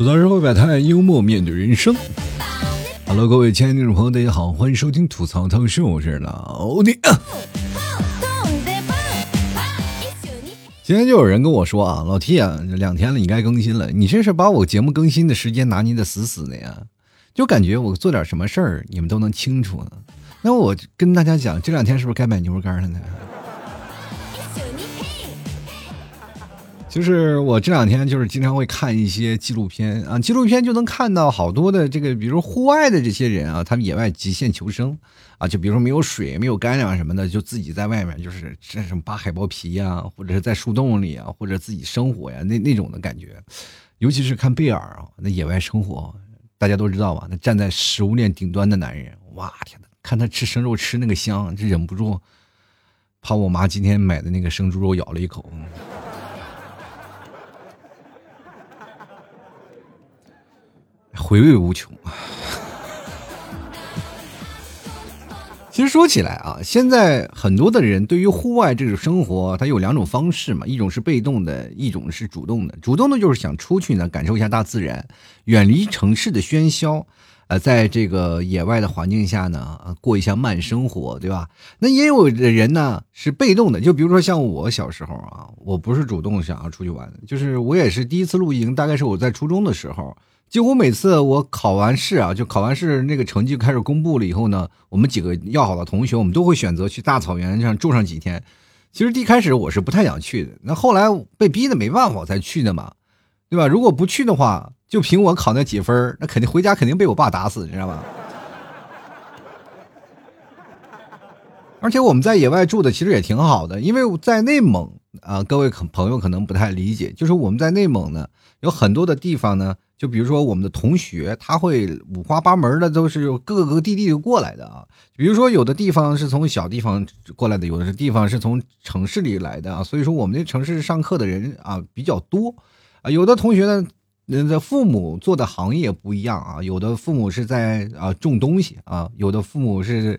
吐槽社会百态，幽默面对人生。Hello，各位亲爱的听众朋友，大家好，欢迎收听吐槽汤秀，我是老弟。今天就有人跟我说啊，老 T 啊，两天了，你该更新了。你这是把我节目更新的时间拿捏的死死的呀？就感觉我做点什么事儿，你们都能清楚呢。那我跟大家讲，这两天是不是该买牛肉干了呢？就是我这两天就是经常会看一些纪录片啊，纪录片就能看到好多的这个，比如户外的这些人啊，他们野外极限求生啊，就比如说没有水、没有干粮什么的，就自己在外面就是这什么扒海豹皮呀，或者是在树洞里啊，或者自己生活呀，那那种的感觉。尤其是看贝尔啊，那野外生活，大家都知道吧？那站在食物链顶端的男人，哇天呐，看他吃生肉吃那个香，这忍不住怕我妈今天买的那个生猪肉咬了一口。回味无穷。其实说起来啊，现在很多的人对于户外这种生活，它有两种方式嘛，一种是被动的，一种是主动的。主动的就是想出去呢，感受一下大自然，远离城市的喧嚣，呃，在这个野外的环境下呢，过一下慢生活，对吧？那也有的人呢是被动的，就比如说像我小时候啊，我不是主动想要出去玩，就是我也是第一次露营，大概是我在初中的时候。几乎每次我考完试啊，就考完试那个成绩开始公布了以后呢，我们几个要好的同学，我们都会选择去大草原上住上几天。其实一开始我是不太想去的，那后来被逼的没办法我才去的嘛，对吧？如果不去的话，就凭我考那几分，那肯定回家肯定被我爸打死，你知道吧？而且我们在野外住的其实也挺好的，因为在内蒙啊，各位朋友可能不太理解，就是我们在内蒙呢，有很多的地方呢。就比如说我们的同学，他会五花八门的，都是各个地地过来的啊。比如说有的地方是从小地方过来的，有的是地方是从城市里来的啊。所以说我们这城市上课的人啊比较多啊。有的同学呢，那的父母做的行业不一样啊。有的父母是在啊种东西啊，有的父母是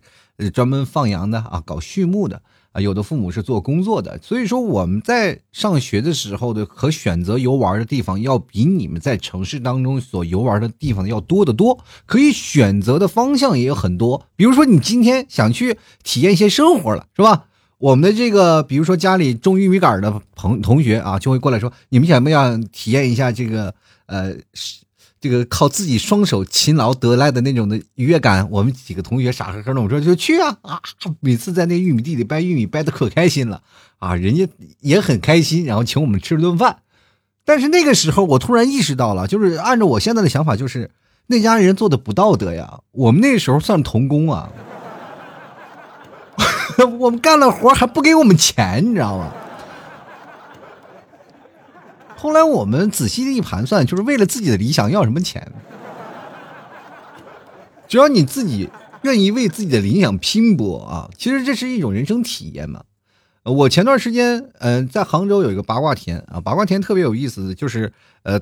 专门放羊的啊，搞畜牧的。啊，有的父母是做工作的，所以说我们在上学的时候的可选择游玩的地方，要比你们在城市当中所游玩的地方要多得多，可以选择的方向也有很多。比如说，你今天想去体验一些生活了，是吧？我们的这个，比如说家里种玉米杆的朋同学啊，就会过来说，你们想不想体验一下这个呃？这个靠自己双手勤劳得来的那种的愉悦感，我们几个同学傻呵呵的，我说就去啊啊！每次在那玉米地里掰玉米，掰的可开心了啊，人家也很开心，然后请我们吃了顿饭。但是那个时候，我突然意识到了，就是按照我现在的想法，就是那家人做的不道德呀。我们那时候算童工啊，我们干了活还不给我们钱，你知道吗？后来我们仔细的一盘算，就是为了自己的理想要什么钱？只要你自己愿意为自己的理想拼搏啊，其实这是一种人生体验嘛。我前段时间，嗯，在杭州有一个八卦田啊，八卦田特别有意思，就是呃。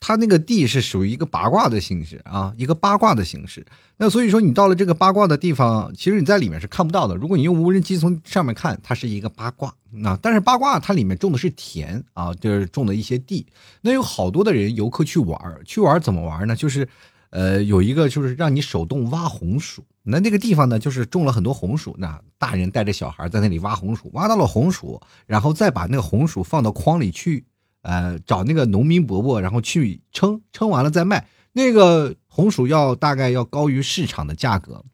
它那个地是属于一个八卦的形式啊，一个八卦的形式。那所以说，你到了这个八卦的地方，其实你在里面是看不到的。如果你用无人机从上面看，它是一个八卦啊。但是八卦它里面种的是田啊，就是种的一些地。那有好多的人游客去玩去玩怎么玩呢？就是，呃，有一个就是让你手动挖红薯。那那个地方呢，就是种了很多红薯。那大人带着小孩在那里挖红薯，挖到了红薯，然后再把那个红薯放到筐里去。呃，找那个农民伯伯，然后去称，称完了再卖。那个红薯要大概要高于市场的价格。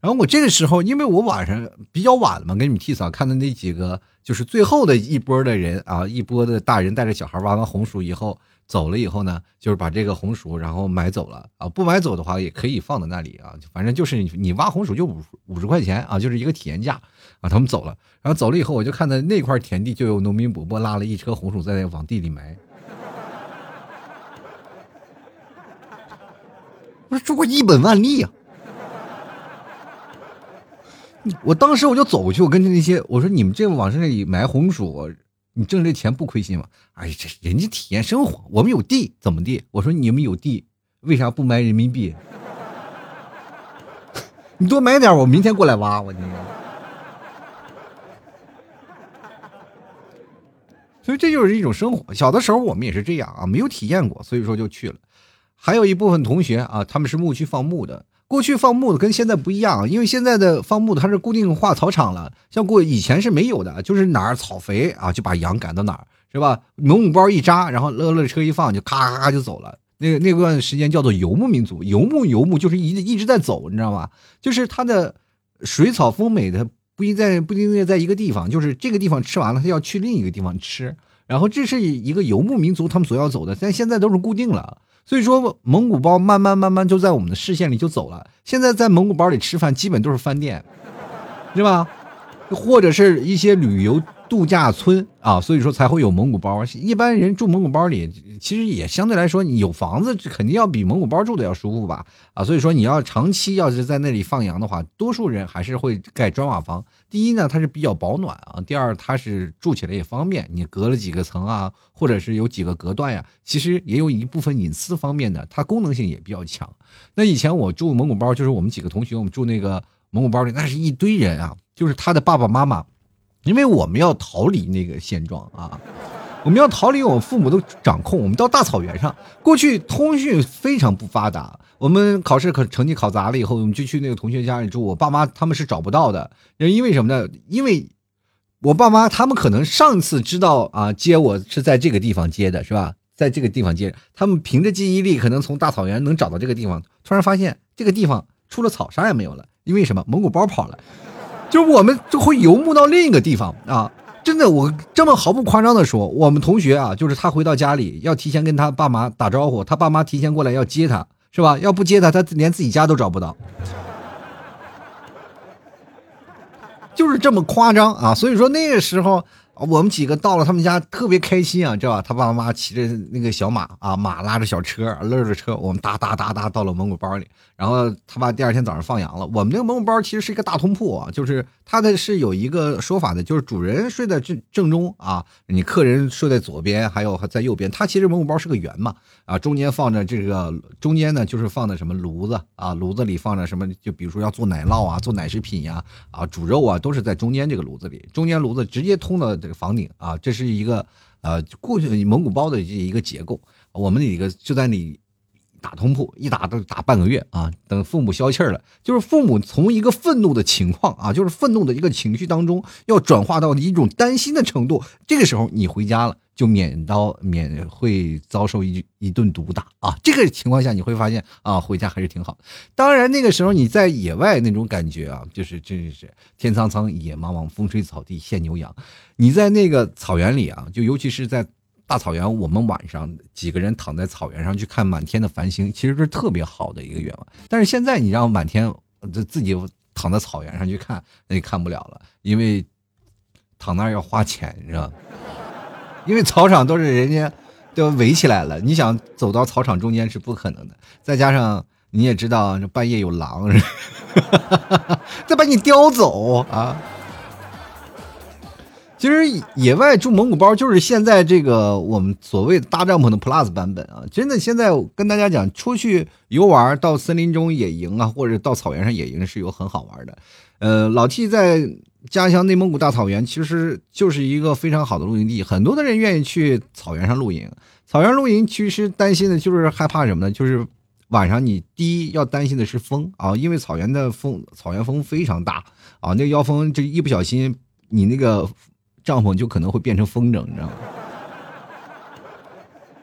然后我这个时候，因为我晚上比较晚了嘛，给你们替嫂看的那几个，就是最后的一波的人啊，一波的大人带着小孩挖完红薯以后走了以后呢，就是把这个红薯然后买走了啊。不买走的话，也可以放在那里啊，反正就是你挖红薯就五五十块钱啊，就是一个体验价。啊，他们走了，然后走了以后，我就看到那块田地就有农民伯伯拉了一车红薯在那往地里埋。我说：“这我一本万利呀！”我当时我就走过去，我跟着那些我说：“你们这往这里埋红薯，你挣这钱不亏心吗？”哎呀，这人家体验生活，我们有地怎么地？我说：“你们有地，为啥不埋人民币？你多买点，我明天过来挖。”我你。所以这就是一种生活。小的时候我们也是这样啊，没有体验过，所以说就去了。还有一部分同学啊，他们是牧区放牧的。过去放牧的跟现在不一样，因为现在的放牧的它是固定化草场了，像过以前是没有的，就是哪儿草肥啊，就把羊赶到哪儿，是吧？蒙古包一扎，然后乐乐车一放，就咔咔咔就走了。那那段时间叫做游牧民族，游牧游牧就是一一直在走，你知道吗？就是它的水草丰美的不一定在不一定在一个地方，就是这个地方吃完了，他要去另一个地方吃，然后这是一个游牧民族他们所要走的，但现在都是固定了。所以说，蒙古包慢慢慢慢就在我们的视线里就走了。现在在蒙古包里吃饭，基本都是饭店，是吧？或者是一些旅游。度假村啊，所以说才会有蒙古包。一般人住蒙古包里，其实也相对来说，你有房子肯定要比蒙古包住的要舒服吧？啊，所以说你要长期要是在那里放羊的话，多数人还是会盖砖瓦房。第一呢，它是比较保暖啊；第二，它是住起来也方便，你隔了几个层啊，或者是有几个隔断呀，其实也有一部分隐私方面的，它功能性也比较强。那以前我住蒙古包，就是我们几个同学，我们住那个蒙古包里，那是一堆人啊，就是他的爸爸妈妈。因为我们要逃离那个现状啊，我们要逃离我们父母的掌控。我们到大草原上，过去通讯非常不发达。我们考试可成绩考砸了以后，我们就去那个同学家里住。我爸妈他们是找不到的，因为什么呢？因为我爸妈他们可能上次知道啊接我是在这个地方接的，是吧？在这个地方接，他们凭着记忆力可能从大草原能找到这个地方。突然发现这个地方除了草啥也没有了，因为什么？蒙古包跑了。就我们就会游牧到另一个地方啊！真的，我这么毫不夸张的说，我们同学啊，就是他回到家里要提前跟他爸妈打招呼，他爸妈提前过来要接他，是吧？要不接他，他连自己家都找不到，就是这么夸张啊！所以说那个时候。我们几个到了他们家，特别开心啊，知道吧？他爸爸妈妈骑着那个小马啊，马拉着小车，勒着车，我们哒哒哒哒到了蒙古包里。然后他爸第二天早上放羊了。我们那个蒙古包其实是一个大通铺啊，就是它的是有一个说法的，就是主人睡在正正中啊，你客人睡在左边，还有在右边。它其实蒙古包是个圆嘛，啊，中间放着这个，中间呢就是放的什么炉子啊，炉子里放着什么，就比如说要做奶酪啊，做奶食品呀，啊，煮肉啊，都是在中间这个炉子里。中间炉子直接通到。这房顶啊，这是一个呃，过去蒙古包的这一个结构。我们那个就在那里打通铺，一打都打半个月啊。等父母消气儿了，就是父母从一个愤怒的情况啊，就是愤怒的一个情绪当中，要转化到一种担心的程度。这个时候你回家了。就免刀免会遭受一一顿毒打啊！这个情况下你会发现啊，回家还是挺好。当然那个时候你在野外那种感觉啊，就是真是天苍苍野茫茫，风吹草低见牛羊。你在那个草原里啊，就尤其是在大草原，我们晚上几个人躺在草原上去看满天的繁星，其实是特别好的一个愿望。但是现在你让满天自自己躺在草原上去看，那就看不了了，因为躺那儿要花钱，你知道。因为草场都是人家都围起来了，你想走到草场中间是不可能的。再加上你也知道，这半夜有狼，再把你叼走啊！其实野外住蒙古包就是现在这个我们所谓搭帐篷的 Plus 版本啊！真的，现在跟大家讲，出去游玩到森林中野营啊，或者到草原上野营是有很好玩的。呃，老 T 在。家乡内蒙古大草原其实就是一个非常好的露营地，很多的人愿意去草原上露营。草原露营其实担心的就是害怕什么呢？就是晚上你第一要担心的是风啊，因为草原的风，草原风非常大啊，那个妖风这一不小心，你那个帐篷就可能会变成风筝，你知道吗？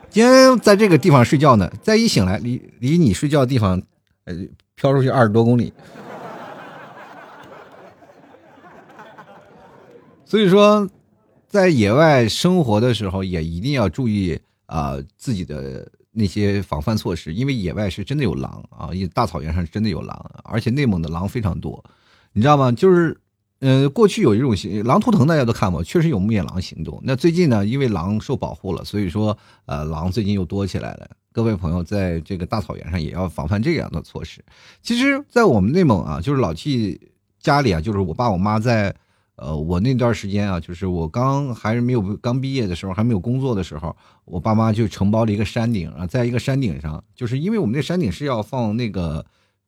今天在这个地方睡觉呢，再一醒来，离离你睡觉的地方，呃，飘出去二十多公里。所以说，在野外生活的时候，也一定要注意啊自己的那些防范措施，因为野外是真的有狼啊，大草原上真的有狼，而且内蒙的狼非常多，你知道吗？就是，嗯，过去有一种行狼图腾，大家都看过，确实有灭狼行动。那最近呢，因为狼受保护了，所以说，呃，狼最近又多起来了。各位朋友，在这个大草原上也要防范这样的措施。其实，在我们内蒙啊，就是老去家里啊，就是我爸我妈在。呃，我那段时间啊，就是我刚还是没有刚毕业的时候，还没有工作的时候，我爸妈就承包了一个山顶啊，在一个山顶上，就是因为我们那山顶是要放那个，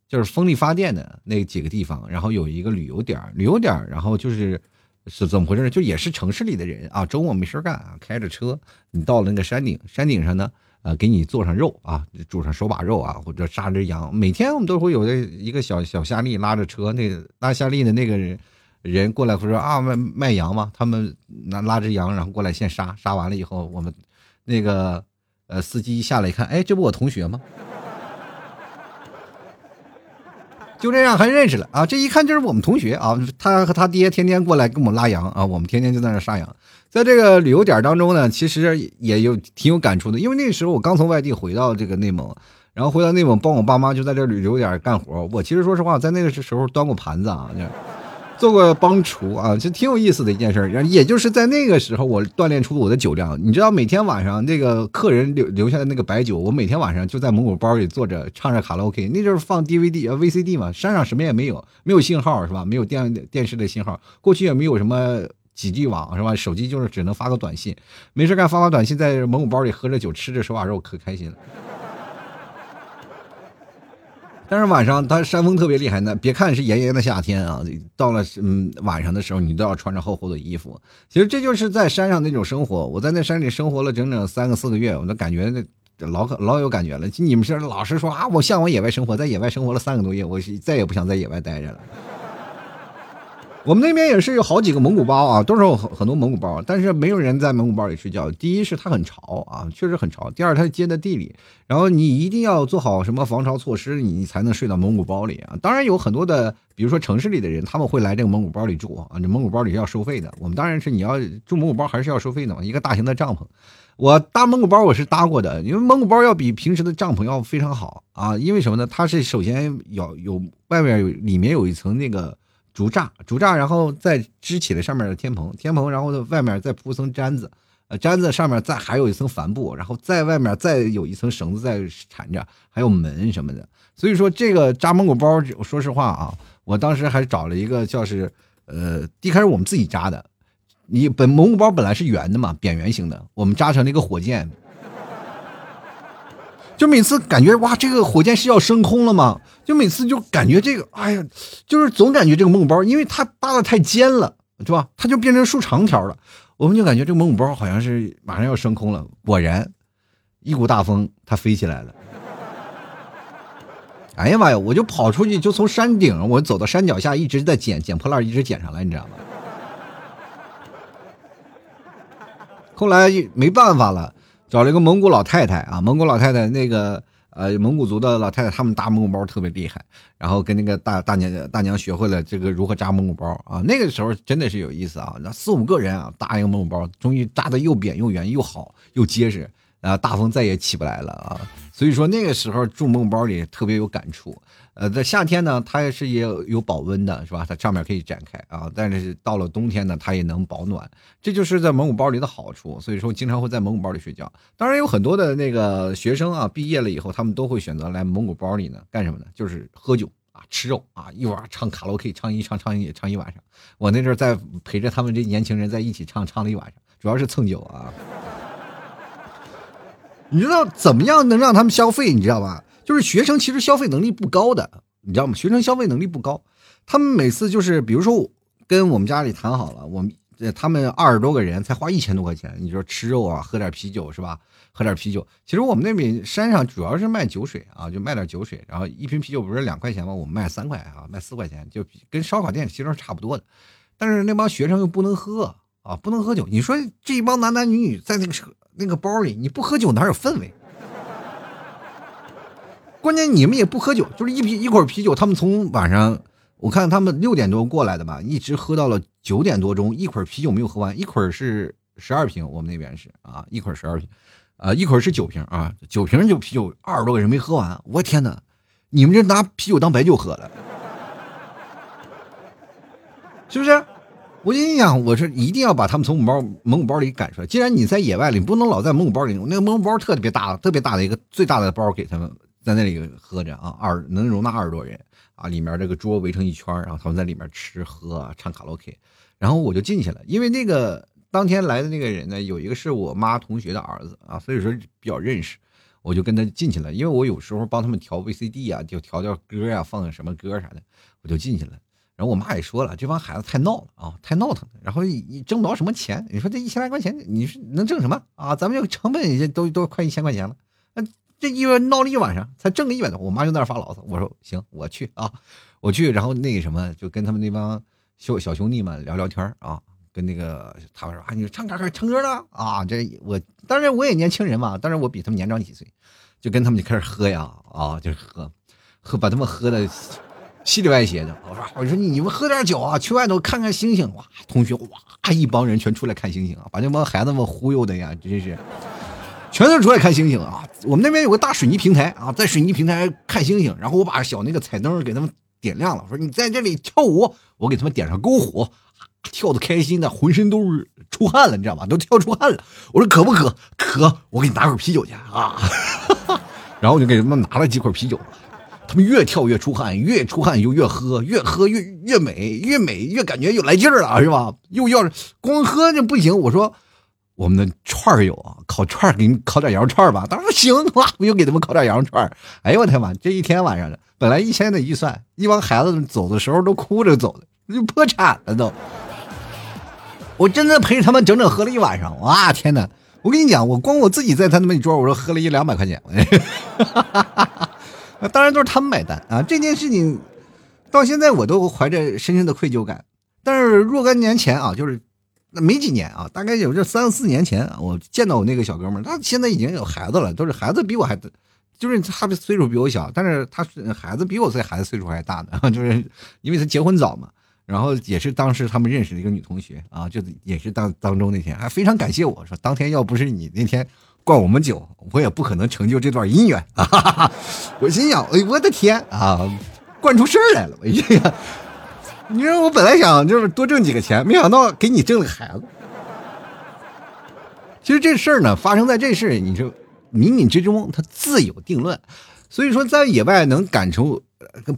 就是风力发电的那几个地方，然后有一个旅游点旅游点然后就是是怎么回事？就也是城市里的人啊，周末没事干啊，开着车，你到了那个山顶，山顶上呢，呃，给你做上肉啊，煮上手把肉啊，或者杀只羊。每天我们都会有的一个小小夏利拉着车，那拉夏利的那个人人过来说啊卖卖羊嘛，他们拿拉只羊，然后过来先杀，杀完了以后，我们那个呃司机一下来一看，哎，这不我同学吗？就这样还认识了啊！这一看就是我们同学啊，他和他爹天天过来跟我们拉羊啊，我们天天就在那杀羊。在这个旅游点当中呢，其实也有挺有感触的，因为那时候我刚从外地回到这个内蒙，然后回到内蒙帮我爸妈就在这旅游点干活。我其实说实话，在那个时候端过盘子啊。做过帮厨啊，就挺有意思的一件事儿。也就是在那个时候，我锻炼出我的酒量。你知道，每天晚上那个客人留留下的那个白酒，我每天晚上就在蒙古包里坐着唱着卡拉 OK。那就是放 DVD 啊 VCD 嘛，山上什么也没有，没有信号是吧？没有电电视的信号，过去也没有什么几 G 网是吧？手机就是只能发个短信，没事干发发短信，在蒙古包里喝着酒，吃着手把肉，可开心了。但是晚上它山风特别厉害呢，别看是炎炎的夏天啊，到了嗯晚上的时候，你都要穿着厚厚的衣服。其实这就是在山上那种生活。我在那山里生活了整整三个四个月，我都感觉那老可老有感觉了。你们是老是说啊，我向往野外生活，在野外生活了三个多月，我再也不想在野外待着了。我们那边也是有好几个蒙古包啊，都是有很很多蒙古包，但是没有人在蒙古包里睡觉。第一是它很潮啊，确实很潮；第二它接在地里，然后你一定要做好什么防潮措施，你才能睡到蒙古包里啊。当然有很多的，比如说城市里的人，他们会来这个蒙古包里住啊，这蒙古包里要收费的。我们当然是你要住蒙古包还是要收费的嘛，一个大型的帐篷。我搭蒙古包我是搭过的，因为蒙古包要比平时的帐篷要非常好啊，因为什么呢？它是首先要有外面有里面有一层那个。竹栅，竹栅，然后再支起来上面的天棚，天棚，然后外面再铺层毡子，呃，毡子上面再还有一层帆布，然后在外面再有一层绳子在缠着，还有门什么的。所以说这个扎蒙古包，说实话啊，我当时还找了一个叫是，呃，一开始我们自己扎的，你本蒙古包本来是圆的嘛，扁圆形的，我们扎成了一个火箭。就每次感觉哇，这个火箭是要升空了吗？就每次就感觉这个，哎呀，就是总感觉这个蒙古包，因为它搭的太尖了，是吧？它就变成竖长条了。我们就感觉这个蒙古包好像是马上要升空了。果然，一股大风，它飞起来了。哎呀妈呀！我就跑出去，就从山顶，我走到山脚下，一直在捡捡破烂，一直捡上来，你知道吗？后来没办法了。找了一个蒙古老太太啊，蒙古老太太那个呃蒙古族的老太太，他们搭蒙古包特别厉害，然后跟那个大大娘大娘学会了这个如何扎蒙古包啊。那个时候真的是有意思啊，那四五个人啊搭一个蒙古包，终于扎的又扁又圆又好又结实，啊大风再也起不来了啊。所以说那个时候住蒙古包里特别有感触。呃，在夏天呢，它也是也有有保温的，是吧？它上面可以展开啊。但是到了冬天呢，它也能保暖，这就是在蒙古包里的好处。所以说，经常会在蒙古包里睡觉。当然，有很多的那个学生啊，毕业了以后，他们都会选择来蒙古包里呢，干什么呢？就是喝酒啊，吃肉啊，一玩唱卡拉 OK，唱一唱唱一唱一晚上。我那阵在陪着他们这年轻人在一起唱，唱了一晚上，主要是蹭酒啊。你知道怎么样能让他们消费？你知道吧？就是学生其实消费能力不高的，你知道吗？学生消费能力不高，他们每次就是比如说跟我们家里谈好了，我们他们二十多个人才花一千多块钱，你说吃肉啊，喝点啤酒是吧？喝点啤酒，其实我们那边山上主要是卖酒水啊，就卖点酒水，然后一瓶啤酒不是两块钱吗？我们卖三块啊，卖四块钱，就跟烧烤店其实差不多的。但是那帮学生又不能喝啊，不能喝酒。你说这一帮男男女女在那个车那个包里，你不喝酒哪有氛围？关键你们也不喝酒，就是一瓶一会儿啤酒，他们从晚上我看他们六点多过来的吧，一直喝到了九点多钟，一会儿啤酒没有喝完，一会儿是十二瓶，我们那边是啊，一会儿十二瓶，啊，一会儿是九瓶啊，九瓶就啤酒，二十多个人没喝完，我天哪，你们这拿啤酒当白酒喝了，是不是？我心想，我是一定要把他们从蒙包蒙古包里赶出来。既然你在野外里，你不能老在蒙古包里，那个蒙古包特别大，特别大的一个最大的包给他们。在那里喝着啊，二能容纳二十多人啊，里面这个桌围成一圈，然后他们在里面吃喝唱卡拉 OK，然后我就进去了，因为那个当天来的那个人呢，有一个是我妈同学的儿子啊，所以说比较认识，我就跟他进去了，因为我有时候帮他们调 VCD 啊，就调调歌呀，放个什么歌啥的，我就进去了。然后我妈也说了，这帮孩子太闹了啊，太闹腾了，然后你不着什么钱，你说这一千来块钱，你是能挣什么啊？咱们这个成本也都都快一千块钱了。这一闹了一晚上，才挣个一百多。我妈就在那发牢骚。我说行，我去啊，我去。然后那个什么，就跟他们那帮小小兄弟们聊聊天啊。跟那个他们说啊，你唱歌唱歌了啊？这我当然我也年轻人嘛，当然我比他们年长几岁，就跟他们就开始喝呀啊，就是喝，喝把他们喝的稀里歪斜的。我说我说你们喝点酒啊，去外头看看星星哇！同学哇，一帮人全出来看星星啊，把那帮孩子们忽悠的呀，真是。全都出来看星星啊！我们那边有个大水泥平台啊，在水泥平台看星星。然后我把小那个彩灯给他们点亮了，说你在这里跳舞，我给他们点上篝火，跳的开心的，浑身都是出汗了，你知道吧？都跳出汗了。我说渴不渴？渴，我给你拿口啤酒去啊！然后我就给他们拿了几口啤酒，他们越跳越出汗，越出汗就越喝，越喝越越美，越美越感觉又来劲儿了，是吧？又要光喝就不行。我说。我们的串儿有啊，烤串儿给你烤点羊肉串儿吧。当时行哇，我又给他们烤点羊肉串儿。哎呦我天妈，这一天晚上的，本来一千的预算，一帮孩子走的时候都哭着走的，就破产了都。我真的陪他们整整喝了一晚上，哇天哪！我跟你讲，我光我自己在他们那桌，我说喝了一两百块钱。当然都是他们买单啊！这件事情到现在我都怀着深深的愧疚感。但是若干年前啊，就是。那没几年啊，大概有这三四年前，我见到我那个小哥们儿，他现在已经有孩子了，都是孩子比我还，就是他的岁数比我小，但是他是孩子比我这孩子岁数还大的，就是因为他结婚早嘛，然后也是当时他们认识的一个女同学啊，就也是当当中那天还非常感谢我说，当天要不是你那天灌我们酒，我也不可能成就这段姻缘啊。我心想，哎，我的天啊，灌出事儿来了，我哎呀！你说我本来想就是多挣几个钱，没想到给你挣了个孩子。其实这事儿呢，发生在这事儿，你说冥冥之中它自有定论。所以说，在野外能感受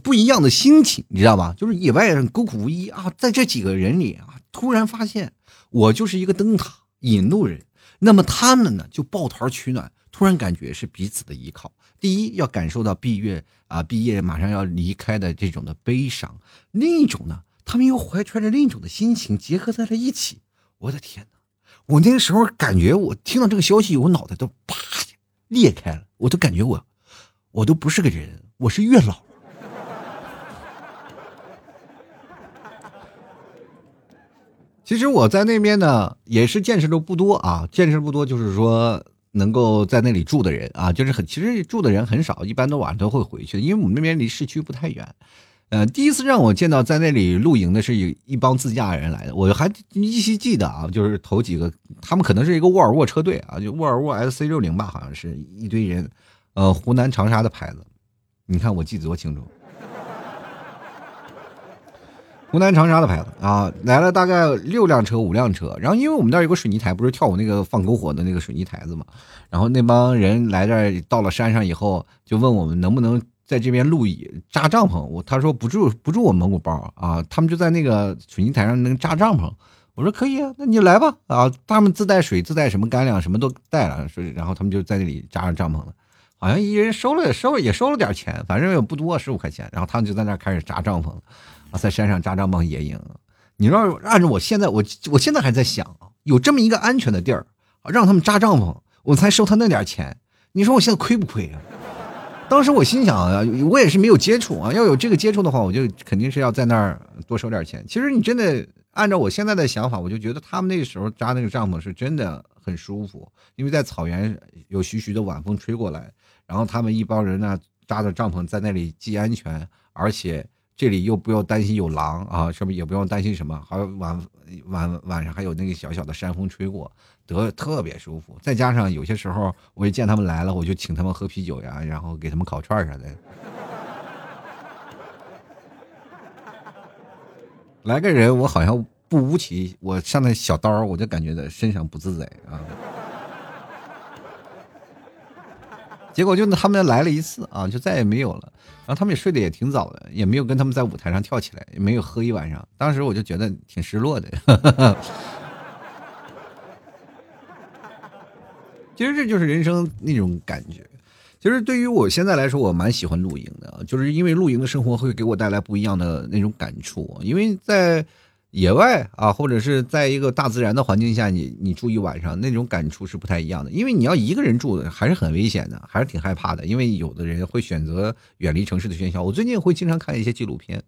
不一样的心情，你知道吧？就是野外人孤苦无依啊，在这几个人里啊，突然发现我就是一个灯塔引路人，那么他们呢就抱团取暖，突然感觉是彼此的依靠。第一，要感受到闭月啊，毕业马上要离开的这种的悲伤；另一种呢，他们又怀揣着另一种的心情结合在了一起。我的天哪！我那个时候感觉，我听到这个消息，我脑袋都啪裂开了，我都感觉我，我都不是个人，我是月老。其实我在那边呢，也是见识的不多啊，见识不多，就是说。能够在那里住的人啊，就是很其实住的人很少，一般都晚上都会回去，因为我们那边离市区不太远。呃，第一次让我见到在那里露营的是一一帮自驾人来的，我还依稀记得啊，就是头几个，他们可能是一个沃尔沃车队啊，就沃尔沃 S C 六零吧，好像是一堆人，呃，湖南长沙的牌子，你看我记得多清楚。湖南长沙的牌子啊，来了大概六辆车五辆车，然后因为我们那儿有个水泥台，不是跳舞那个放篝火的那个水泥台子嘛，然后那帮人来这儿到了山上以后，就问我们能不能在这边露营扎帐篷。我他说不住不住我蒙古包啊，他们就在那个水泥台上能扎帐篷。我说可以啊，那你来吧啊，他们自带水自带什么干粮什么都带了，所以然后他们就在那里扎上帐篷了，好像一人收了收也收了点钱，反正也不多十五块钱，然后他们就在那开始扎帐篷。在山上扎帐篷野营，你说按照我现在，我我现在还在想，有这么一个安全的地儿，让他们扎帐篷，我才收他那点钱。你说我现在亏不亏啊？当时我心想啊，我也是没有接触啊，要有这个接触的话，我就肯定是要在那儿多收点钱。其实你真的按照我现在的想法，我就觉得他们那个时候扎那个帐篷是真的很舒服，因为在草原有徐徐的晚风吹过来，然后他们一帮人呢扎着帐篷在那里既安全，而且。这里又不要担心有狼啊，是不也不用担心什么？还有晚晚晚上还有那个小小的山风吹过，得特别舒服。再加上有些时候，我一见他们来了，我就请他们喝啤酒呀，然后给他们烤串啥的。来个人，我好像不舞起，我上那小刀，我就感觉在身上不自在啊。结果就他们来了一次啊，就再也没有了。然后他们也睡得也挺早的，也没有跟他们在舞台上跳起来，也没有喝一晚上。当时我就觉得挺失落的。其实这就是人生那种感觉。其实对于我现在来说，我蛮喜欢露营的，就是因为露营的生活会给我带来不一样的那种感触。因为在野外啊，或者是在一个大自然的环境下，你你住一晚上，那种感触是不太一样的。因为你要一个人住的，还是很危险的，还是挺害怕的。因为有的人会选择远离城市的喧嚣。我最近会经常看一些纪录片，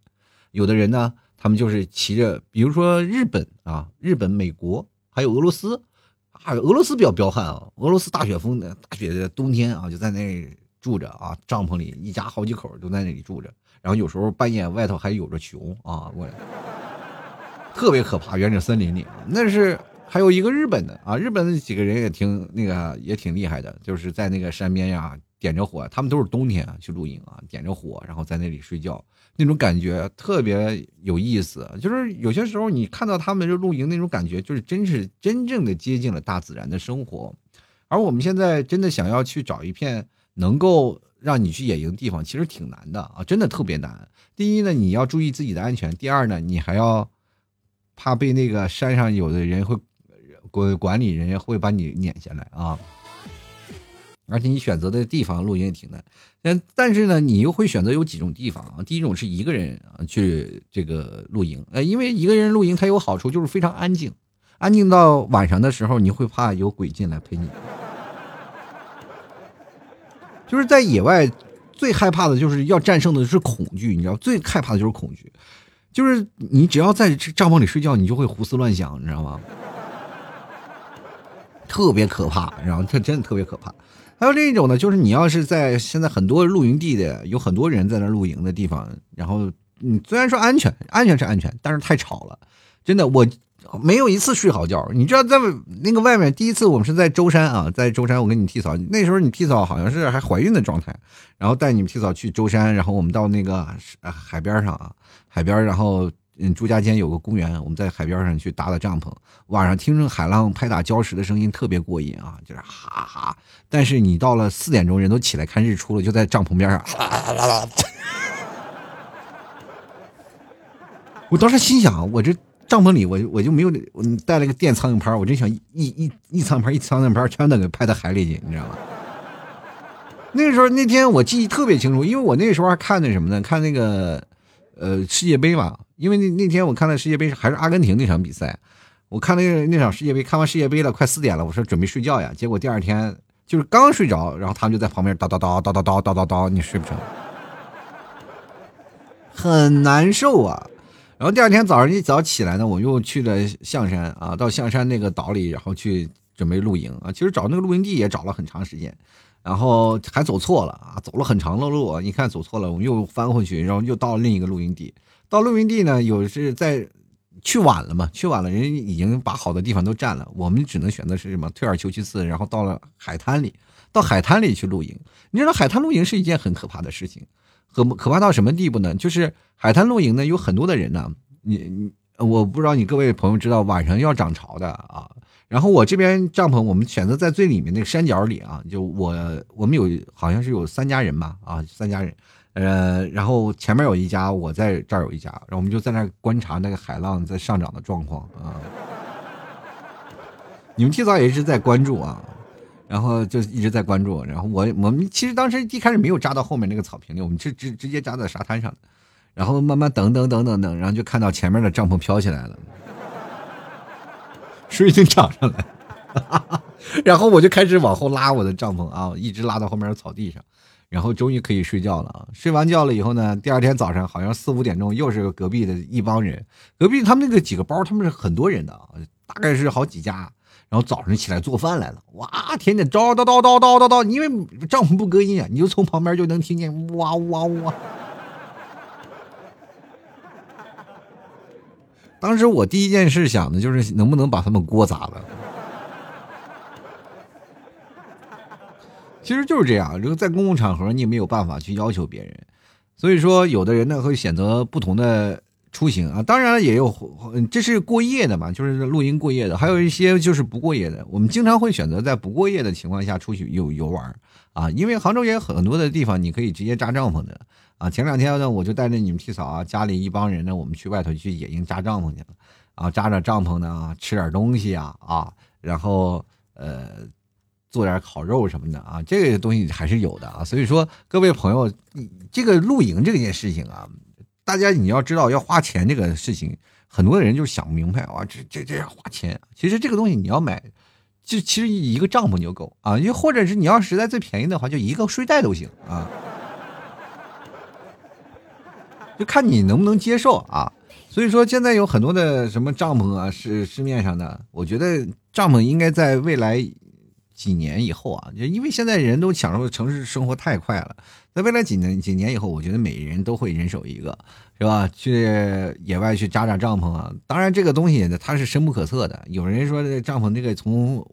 有的人呢，他们就是骑着，比如说日本啊，日本、美国还有俄罗斯啊，俄罗斯比较彪悍啊，俄罗斯大雪封的大雪的冬天啊，就在那住着啊，帐篷里一家好几口都在那里住着，然后有时候半夜外头还有着熊啊，我。特别可怕，原始森林里，那是还有一个日本的啊，日本的几个人也挺那个，也挺厉害的，就是在那个山边呀，点着火，他们都是冬天去露营啊，点着火，然后在那里睡觉，那种感觉特别有意思。就是有些时候你看到他们这露营那种感觉，就是真是真正的接近了大自然的生活。而我们现在真的想要去找一片能够让你去野营的地方，其实挺难的啊，真的特别难。第一呢，你要注意自己的安全；第二呢，你还要。怕被那个山上有的人会管管理人员会把你撵下来啊，而且你选择的地方露营也挺难，但但是呢，你又会选择有几种地方啊。第一种是一个人啊去这个露营，呃，因为一个人露营它有好处，就是非常安静，安静到晚上的时候你会怕有鬼进来陪你，就是在野外最害怕的就是要战胜的是恐惧，你知道？最害怕的就是恐惧。就是你只要在帐篷里睡觉，你就会胡思乱想，你知道吗？特别可怕，然后它真的特别可怕。还有另一种呢，就是你要是在现在很多露营地的，有很多人在那露营的地方，然后你虽然说安全，安全是安全，但是太吵了，真的我。没有一次睡好觉，你知道在那个外面，第一次我们是在舟山啊，在舟山我跟你替嫂，那时候你替嫂好像是还怀孕的状态，然后带你们替嫂去舟山，然后我们到那个海边上啊，海边，然后嗯，朱家尖有个公园，我们在海边上去搭的帐篷，晚上听着海浪拍打礁石的声音特别过瘾啊，就是哈哈，但是你到了四点钟，人都起来看日出了，就在帐篷边上，我当时心想，我这。帐篷里，我我就没有，我带了个电苍蝇拍，我真想一一一苍蝇拍一苍蝇拍全都给拍到海里去，你知道吗？那时候那天我记忆特别清楚，因为我那时候还看那什么呢？看那个呃世界杯嘛。因为那那天我看了世界杯还是阿根廷那场比赛，我看那个那场世界杯，看完世界杯了，快四点了，我说准备睡觉呀。结果第二天就是刚睡着，然后他们就在旁边叨叨叨叨叨叨叨叨，你睡不成，很难受啊。然后第二天早上一早起来呢，我又去了象山啊，到象山那个岛里，然后去准备露营啊。其实找那个露营地也找了很长时间，然后还走错了啊，走了很长的路。你看走错了，我们又翻回去，然后又到另一个露营地。到露营地呢，有是在去晚了嘛？去晚了，人已经把好的地方都占了，我们只能选择是什么？退而求其次，然后到了海滩里，到海滩里去露营。你知道海滩露营是一件很可怕的事情。可可怕到什么地步呢？就是海滩露营呢，有很多的人呢。你你，我不知道你各位朋友知道晚上要涨潮的啊。然后我这边帐篷，我们选择在最里面那个山脚里啊。就我我们有好像是有三家人吧啊，三家人。呃，然后前面有一家，我在这儿有一家，然后我们就在那观察那个海浪在上涨的状况啊。你们提早也一直在关注啊。然后就一直在关注，然后我我们其实当时一开始没有扎到后面那个草坪里，我们是直直接扎在沙滩上的，然后慢慢等等等等等，然后就看到前面的帐篷飘起来了，水已经涨上来，然后我就开始往后拉我的帐篷啊，一直拉到后面的草地上，然后终于可以睡觉了啊！睡完觉了以后呢，第二天早上好像四五点钟又是隔壁的一帮人，隔壁他们那个几个包他们是很多人的啊，大概是好几家。然后早上起来做饭来了，哇，天天叨叨叨叨叨叨叨，因为帐篷不隔音啊，你就从旁边就能听见哇哇哇。当时我第一件事想的就是能不能把他们锅砸了。其实就是这样，这个在公共场合你也没有办法去要求别人，所以说有的人呢会选择不同的。出行啊，当然也有，这是过夜的嘛，就是露营过夜的，还有一些就是不过夜的。我们经常会选择在不过夜的情况下出去游游玩啊，因为杭州也有很多的地方你可以直接扎帐篷的啊。前两天呢，我就带着你们替嫂啊，家里一帮人呢，我们去外头去野营扎帐篷去了啊，扎着帐篷呢，吃点东西啊啊，然后呃做点烤肉什么的啊，这个东西还是有的啊。所以说各位朋友，这个露营这件事情啊。大家你要知道，要花钱这个事情，很多人就想不明白啊，这这这要花钱。其实这个东西你要买，就其实一个帐篷就够啊，又或者是你要实在最便宜的话，就一个睡袋都行啊，就看你能不能接受啊。所以说，现在有很多的什么帐篷啊，是市面上的，我觉得帐篷应该在未来。几年以后啊，就因为现在人都享受城市生活太快了，在未来几年几年以后，我觉得每人都会人手一个，是吧？去野外去扎扎帐篷啊。当然，这个东西它是深不可测的。有人说这帐篷这个从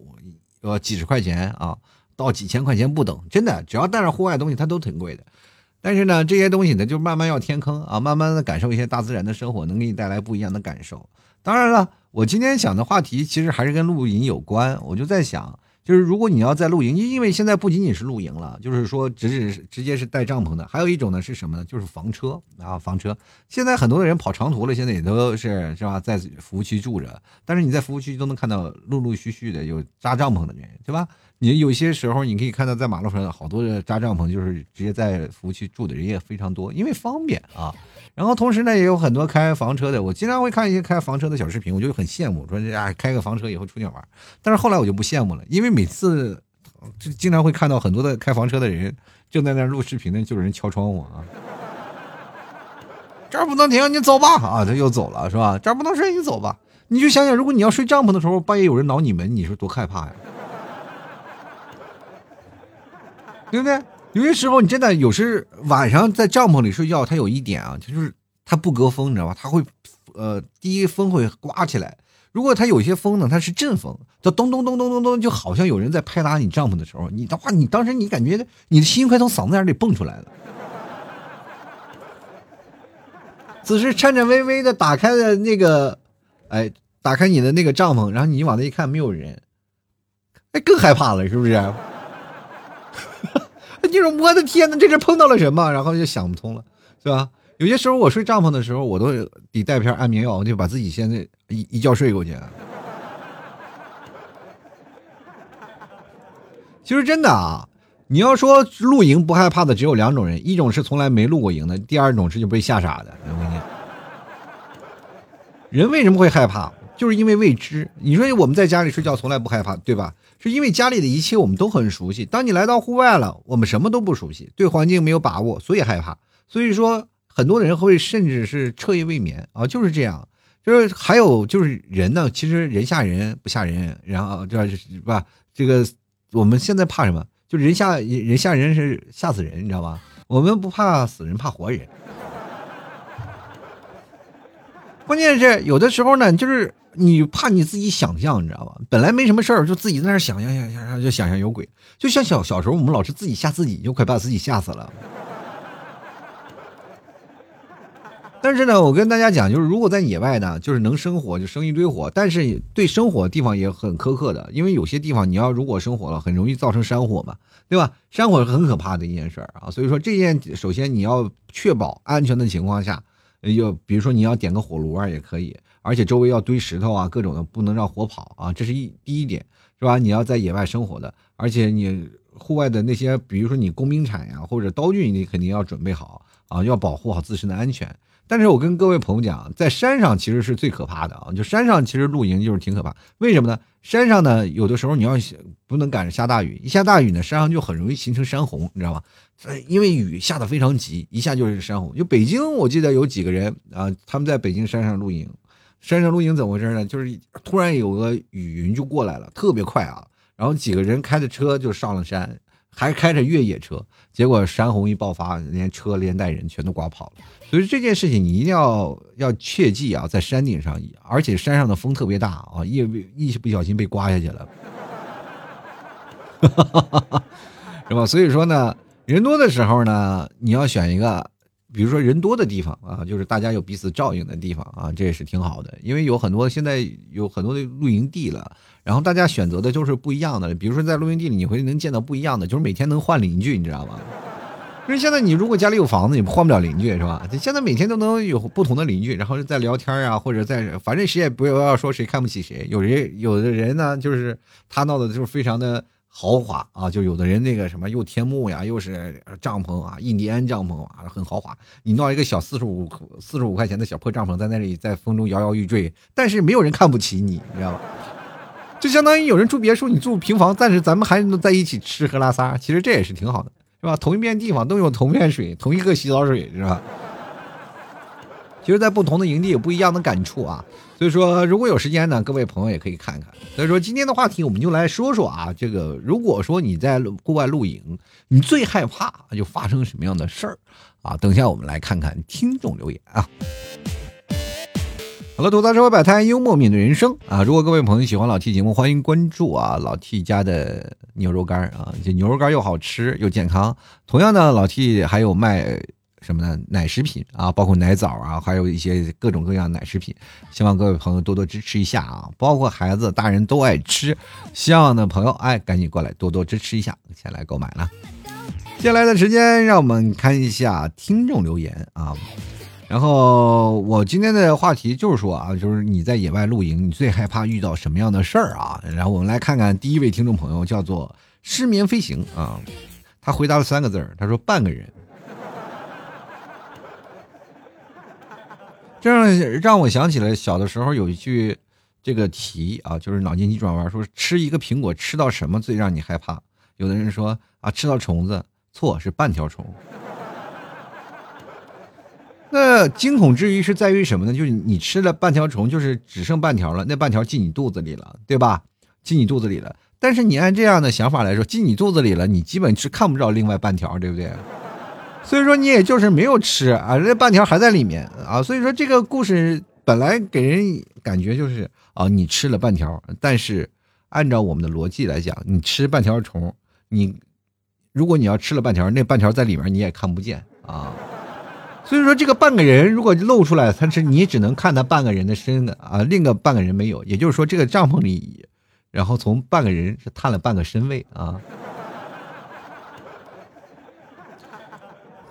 呃几十块钱啊到几千块钱不等，真的，只要带上户外东西，它都挺贵的。但是呢，这些东西呢，就慢慢要填坑啊，慢慢的感受一些大自然的生活，能给你带来不一样的感受。当然了，我今天想的话题其实还是跟露营有关，我就在想。就是如果你要在露营，因为现在不仅仅是露营了，就是说直直直接是带帐篷的，还有一种呢是什么呢？就是房车啊，房车。现在很多的人跑长途了，现在也都是是吧，在服务区住着。但是你在服务区都能看到陆陆续续的有扎帐篷的人，对吧？你有些时候你可以看到在马路上好多的扎帐篷，就是直接在服务区住的人也非常多，因为方便啊。然后同时呢，也有很多开房车的，我经常会看一些开房车的小视频，我就很羡慕，说啊开个房车以后出去玩。但是后来我就不羡慕了，因为每次就经常会看到很多的开房车的人正在那录视频呢，就有人敲窗户啊，这儿不能停，你走吧啊，他又走了是吧？这儿不能睡，你走吧。你就想想，如果你要睡帐篷的时候，半夜有人挠你门，你说多害怕呀？对不对？有些时候你真的有时晚上在帐篷里睡觉，它有一点啊，就是它不隔风，你知道吧？它会，呃，第一风会刮起来。如果它有些风呢，它是阵风，就咚咚咚咚咚咚，就好像有人在拍打你帐篷的时候，你的话，你当时你感觉你的心快从嗓子眼里蹦出来了。此时颤颤巍巍的打开了那个，哎，打开你的那个帐篷，然后你往那一看，没有人，哎，更害怕了，是不是？你说我的天哪，这是碰到了什么？然后就想不通了，是吧？有些时候我睡帐篷的时候，我都得带片安眠药，我就把自己现在一一觉睡过去。其实真的啊，你要说露营不害怕的只有两种人，一种是从来没露过营的，第二种是就被吓傻的。人为什么会害怕？就是因为未知。你说我们在家里睡觉从来不害怕，对吧？是因为家里的一切我们都很熟悉。当你来到户外了，我们什么都不熟悉，对环境没有把握，所以害怕。所以说，很多人会甚至是彻夜未眠啊，就是这样。就是还有就是人呢，其实人吓人不吓人，然后这是吧？这个我们现在怕什么？就人吓人吓人是吓死人，你知道吧？我们不怕死人，怕活人。关键是有的时候呢，就是你怕你自己想象，你知道吧？本来没什么事儿，就自己在那想想想想，就想象有鬼。就像小小时候，我们老是自己吓自己，就快把自己吓死了。但是呢，我跟大家讲，就是如果在野外呢，就是能生火就生一堆火，但是对生火地方也很苛刻的，因为有些地方你要如果生火了，很容易造成山火嘛，对吧？山火是很可怕的一件事儿啊。所以说这件，首先你要确保安全的情况下。要比如说你要点个火炉啊，也可以，而且周围要堆石头啊，各种的不能让火跑啊，这是一第一点，是吧？你要在野外生活的，而且你户外的那些，比如说你工兵铲呀或者刀具，你肯定要准备好啊，要保护好自身的安全。但是我跟各位朋友讲，在山上其实是最可怕的啊！就山上其实露营就是挺可怕，为什么呢？山上呢，有的时候你要不能赶上下大雨，一下大雨呢，山上就很容易形成山洪，你知道吗？因为雨下的非常急，一下就是山洪。就北京，我记得有几个人啊，他们在北京山上露营，山上露营怎么回事呢？就是突然有个雨云就过来了，特别快啊，然后几个人开着车就上了山。还开着越野车，结果山洪一爆发，连车连带人全都刮跑了。所以这件事情你一定要要切记啊，在山顶上，而且山上的风特别大啊，一一不小心被刮下去了，是吧？所以说呢，人多的时候呢，你要选一个。比如说人多的地方啊，就是大家有彼此照应的地方啊，这也是挺好的。因为有很多现在有很多的露营地了，然后大家选择的就是不一样的。比如说在露营地里，你会能见到不一样的，就是每天能换邻居，你知道吗？因为现在你如果家里有房子，你换不了邻居是吧？现在每天都能有不同的邻居，然后在聊天啊，或者在反正谁也不要说谁看不起谁。有人有的人呢，就是他闹的就是非常的豪华啊，就有的人那个什么又天幕呀，又是帐篷啊，印第安帐篷啊，很豪华。你弄一个小四十五四十五块钱的小破帐篷在那里，在风中摇摇欲坠，但是没有人看不起你，你知道吧？就相当于有人住别墅，你住平房，但是咱们还能在一起吃喝拉撒，其实这也是挺好的，是吧？同一片地方都有同片水，同一个洗澡水，是吧？其实，在不同的营地有不一样的感触啊。所以说，如果有时间呢，各位朋友也可以看看。所以说，今天的话题我们就来说说啊，这个如果说你在户外露营，你最害怕就发生什么样的事儿啊？等一下我们来看看听众留言啊。好了，吐槽社会百态，幽默面对人生啊！如果各位朋友喜欢老 T 节目，欢迎关注啊老 T 家的牛肉干啊，这牛肉干又好吃又健康。同样呢，老 T 还有卖。什么呢？奶食品啊，包括奶枣啊，还有一些各种各样奶食品，希望各位朋友多多支持一下啊！包括孩子、大人都爱吃，希望的朋友哎，赶紧过来多多支持一下，前来购买了。接下来的时间，让我们看一下听众留言啊。然后我今天的话题就是说啊，就是你在野外露营，你最害怕遇到什么样的事儿啊？然后我们来看看第一位听众朋友叫做失眠飞行啊，他回答了三个字儿，他说半个人。这让让我想起了小的时候有一句这个题啊，就是脑筋急转弯，说吃一个苹果吃到什么最让你害怕？有的人说啊，吃到虫子，错是半条虫。那惊恐之余是在于什么呢？就是你吃了半条虫，就是只剩半条了，那半条进你肚子里了，对吧？进你肚子里了。但是你按这样的想法来说，进你肚子里了，你基本是看不着另外半条，对不对？所以说你也就是没有吃啊，这半条还在里面啊。所以说这个故事本来给人感觉就是啊，你吃了半条，但是按照我们的逻辑来讲，你吃半条虫，你如果你要吃了半条，那半条在里面你也看不见啊。所以说这个半个人如果露出来，他是你只能看他半个人的身的啊，另个半个人没有。也就是说这个帐篷里，然后从半个人是探了半个身位啊。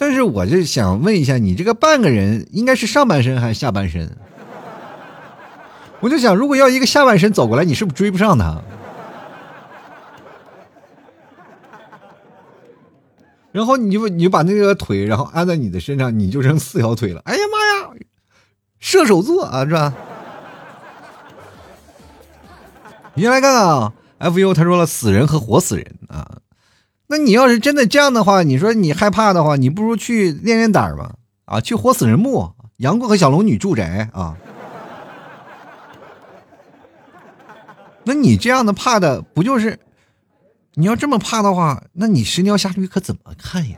但是我就想问一下，你这个半个人应该是上半身还是下半身？我就想，如果要一个下半身走过来，你是不是追不上他？然后你就你就把那个腿，然后安在你的身上，你就剩四条腿了。哎呀妈呀，射手座啊，是吧？你先来看看啊，F U 他说了，死人和活死人啊。那你要是真的这样的话，你说你害怕的话，你不如去练练胆儿吧，啊，去活死人墓，杨过和小龙女住宅啊。那你这样的怕的不就是？你要这么怕的话，那你神雕侠侣可怎么看呀？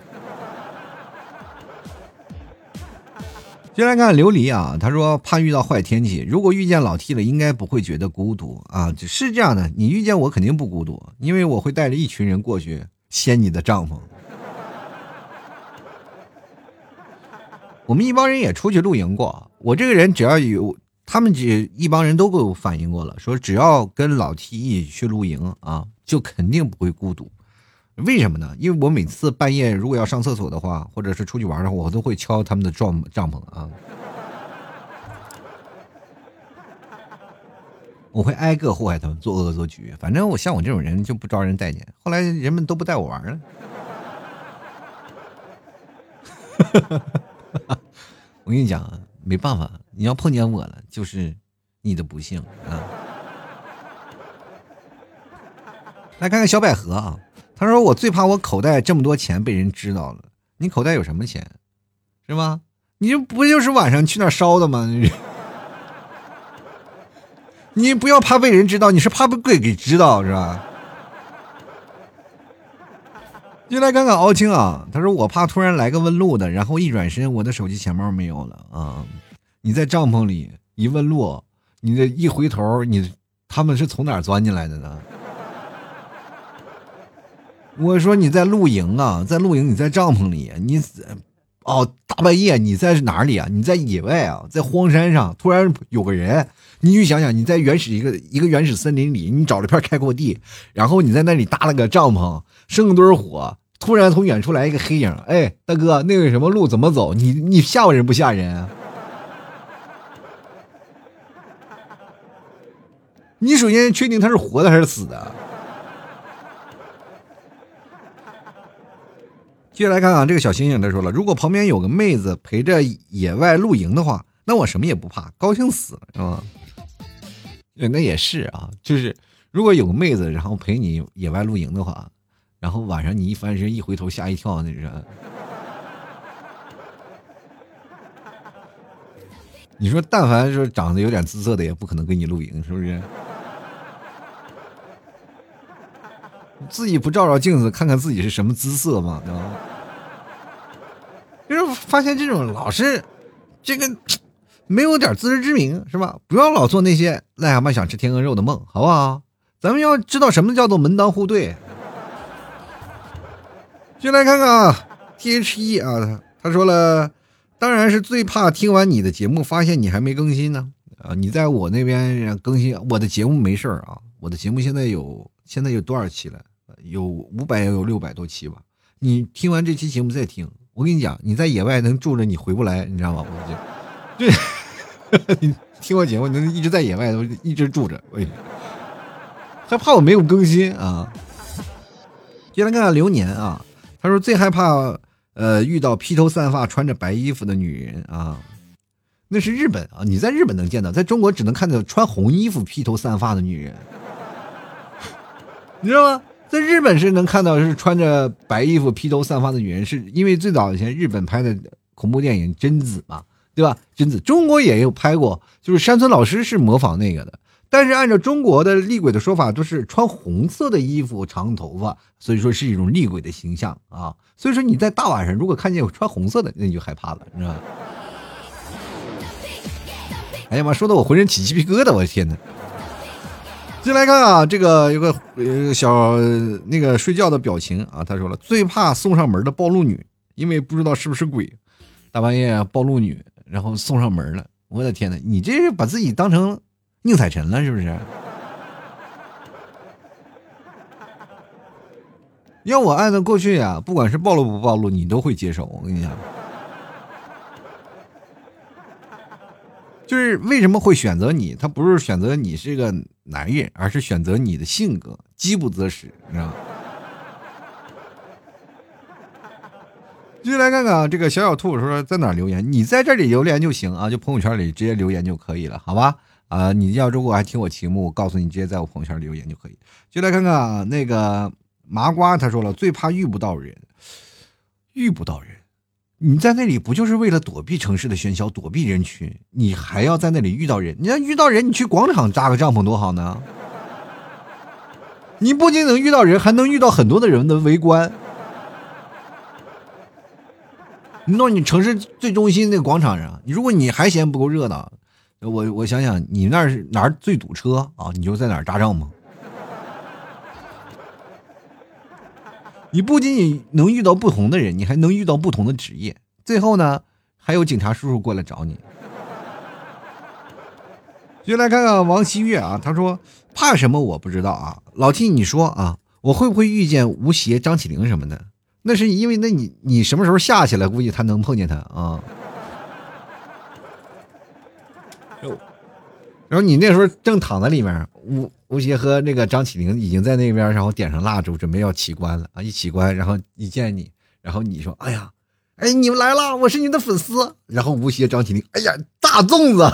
先来看琉璃啊，他说怕遇到坏天气，如果遇见老 T 了，应该不会觉得孤独啊。是这样的，你遇见我肯定不孤独，因为我会带着一群人过去。掀你的帐篷！我们一帮人也出去露营过。我这个人只要有他们几一帮人都给我反映过了，说只要跟老 T 一起去露营啊，就肯定不会孤独。为什么呢？因为我每次半夜如果要上厕所的话，或者是出去玩的话，我都会敲他们的帐帐篷啊。我会挨个祸害他们，做恶作剧。反正我像我这种人就不招人待见。后来人们都不带我玩了。我跟你讲，没办法，你要碰见我了，就是你的不幸啊。来看看小百合啊，他说我最怕我口袋这么多钱被人知道了。你口袋有什么钱？是吗？你这不就是晚上去那烧的吗？你不要怕被人知道，你是怕被鬼给知道是吧？进来看看敖青啊，他说我怕突然来个问路的，然后一转身，我的手机钱包没有了啊！你在帐篷里一问路，你这一回头，你他们是从哪钻进来的呢？我说你在露营啊，在露营，你在帐篷里，你哦，大半夜你在哪里啊？你在野外啊，在荒山上，突然有个人。你去想想，你在原始一个一个原始森林里，你找了片开阔地，然后你在那里搭了个帐篷，生了堆火，突然从远处来一个黑影，哎，大哥，那个什么路怎么走？你你吓唬人不吓人？你首先确定他是活的还是死的？接下来看看这个小星星，他说了，如果旁边有个妹子陪着野外露营的话，那我什么也不怕，高兴死了，是吧？那也是啊，就是如果有个妹子，然后陪你野外露营的话，然后晚上你一翻身一回头吓一跳，那是。你说，但凡说长得有点姿色的，也不可能跟你露营，是不是？自己不照照镜子，看看自己是什么姿色吗？对吧？就是发现这种老是这个没有点自知之明，是吧？不要老做那些癞蛤蟆想吃天鹅肉的梦，好不好？咱们要知道什么叫做门当户对。就来看看啊，T H E 啊，他说了。当然是最怕听完你的节目，发现你还没更新呢。啊，你在我那边更新我的节目没事儿啊。我的节目现在有现在有多少期了？有五百，有六百多期吧。你听完这期节目再听，我跟你讲，你在野外能住着，你回不来，你知道吗？我就，对，你听我节目能一直在野外一直住着，我还怕我没有更新啊？接来看看流年啊，他说最害怕。呃，遇到披头散发、穿着白衣服的女人啊，那是日本啊！你在日本能见到，在中国只能看到穿红衣服、披头散发的女人，你知道吗？在日本是能看到是穿着白衣服、披头散发的女人，是因为最早以前日本拍的恐怖电影《贞子》嘛，对吧？贞子，中国也有拍过，就是山村老师是模仿那个的。但是按照中国的厉鬼的说法，都是穿红色的衣服、长头发，所以说是一种厉鬼的形象啊。所以说你在大晚上如果看见有穿红色的，那你就害怕了，是吧？哎呀妈，说的我浑身起鸡皮疙瘩，我的天哪！进来看啊，这个有个呃小那个睡觉的表情啊，他说了最怕送上门的暴露女，因为不知道是不是鬼，大半夜暴露女，然后送上门了，我的天哪，你这是把自己当成。宁采臣了是不是？要我按照过去呀，不管是暴露不暴露，你都会接受。我跟你讲，就是为什么会选择你？他不是选择你是个男人，而是选择你的性格，饥不择食，你知道吗？继续来看看这个小小兔说在哪留言？你在这里留言就行啊，就朋友圈里直接留言就可以了，好吧？啊，你要如果还听我节目，我告诉你，直接在我朋友圈留言就可以。就来看看啊，那个麻瓜他说了，最怕遇不到人，遇不到人。你在那里不就是为了躲避城市的喧嚣，躲避人群？你还要在那里遇到人？你要遇到人，你去广场扎个帐篷多好呢？你不仅能遇到人，还能遇到很多的人的围观。你到你城市最中心那个广场上，如果你还嫌不够热闹。我我想想，你那是哪儿最堵车啊？你就在哪儿扎帐篷。你不仅仅能遇到不同的人，你还能遇到不同的职业。最后呢，还有警察叔叔过来找你。就来看看王希月啊，他说怕什么我不知道啊。老 T 你说啊，我会不会遇见吴邪、张起灵什么的？那是因为那你你什么时候下去了？估计他能碰见他啊。然后你那时候正躺在里面，吴吴邪和那个张起灵已经在那边，然后点上蜡烛，准备要起棺了啊！一起棺，然后一见你，然后你说：“哎呀，哎，你们来了，我是你的粉丝。”然后吴邪、张起灵，哎呀，大粽子！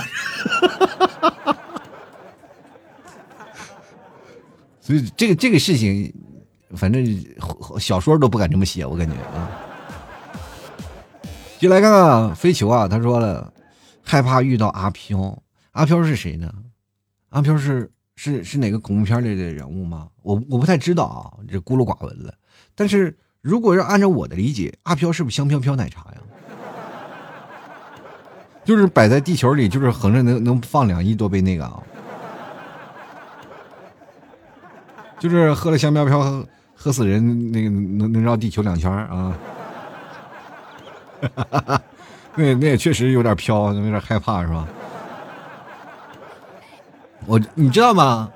所以这个这个事情，反正小说都不敢这么写，我感觉啊。就来看看飞球啊，他说了，害怕遇到阿飘。阿飘是谁呢？阿飘是是是哪个恐怖片里的人物吗？我我不太知道啊，这孤陋寡闻了。但是如果要按照我的理解，阿飘是不是香飘飘奶茶呀？就是摆在地球里，就是横着能能放两亿多杯那个啊，就是喝了香飘飘喝死人，那个能能绕地球两圈啊。那那也确实有点飘，有点害怕是吧？我你知道吗？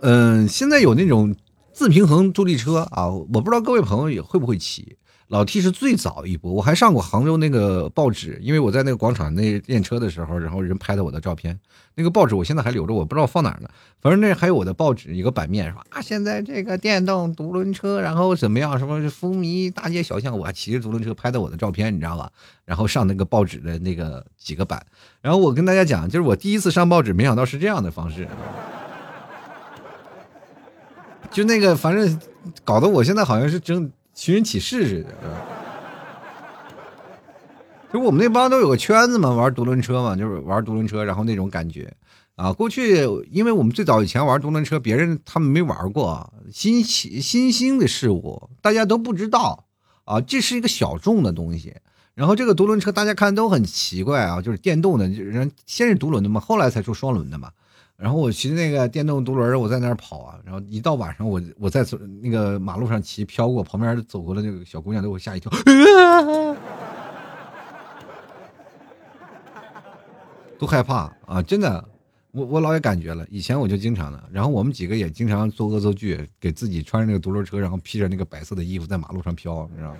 嗯，现在有那种自平衡助力车啊，我不知道各位朋友也会不会骑。老 T 是最早一波，我还上过杭州那个报纸，因为我在那个广场那练车的时候，然后人拍的我的照片，那个报纸我现在还留着，我不知道放哪儿呢。反正那还有我的报纸一个版面，说啊，现在这个电动独轮车，然后怎么样，什么风靡大街小巷，我还骑着独轮车拍的我的照片，你知道吧？然后上那个报纸的那个几个版，然后我跟大家讲，就是我第一次上报纸，没想到是这样的方式。就那个，反正搞得我现在好像是真寻人启事似的。就我们那帮都有个圈子嘛，玩独轮车嘛，就是玩独轮车，然后那种感觉啊。过去因为我们最早以前玩独轮车，别人他们没玩过，新奇新兴的事物，大家都不知道啊。这是一个小众的东西。然后这个独轮车大家看都很奇怪啊，就是电动的，人先是独轮的嘛，后来才出双轮的嘛。然后我骑那个电动独轮，我在那儿跑啊。然后一到晚上，我我在那个马路上骑，飘过旁边走过的那个小姑娘，都给我吓一跳，都害怕啊！真的，我我老有感觉了。以前我就经常的，然后我们几个也经常做恶作剧，给自己穿着那个独轮车，然后披着那个白色的衣服在马路上飘，你知道吗？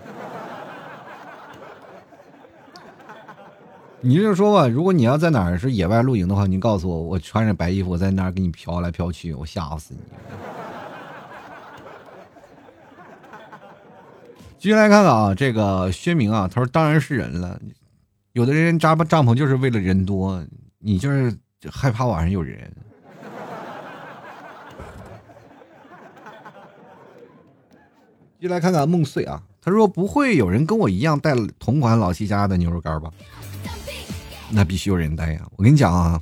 你就说吧，如果你要在哪儿是野外露营的话，你告诉我，我穿着白衣服，我在那儿给你飘来飘去，我吓死你。继续来看看啊，这个薛明啊，他说当然是人了，有的人扎帐篷就是为了人多，你就是害怕晚上有人。继续来看看梦碎啊，他说不会有人跟我一样带同款老七家的牛肉干吧？那必须有人带呀！我跟你讲啊，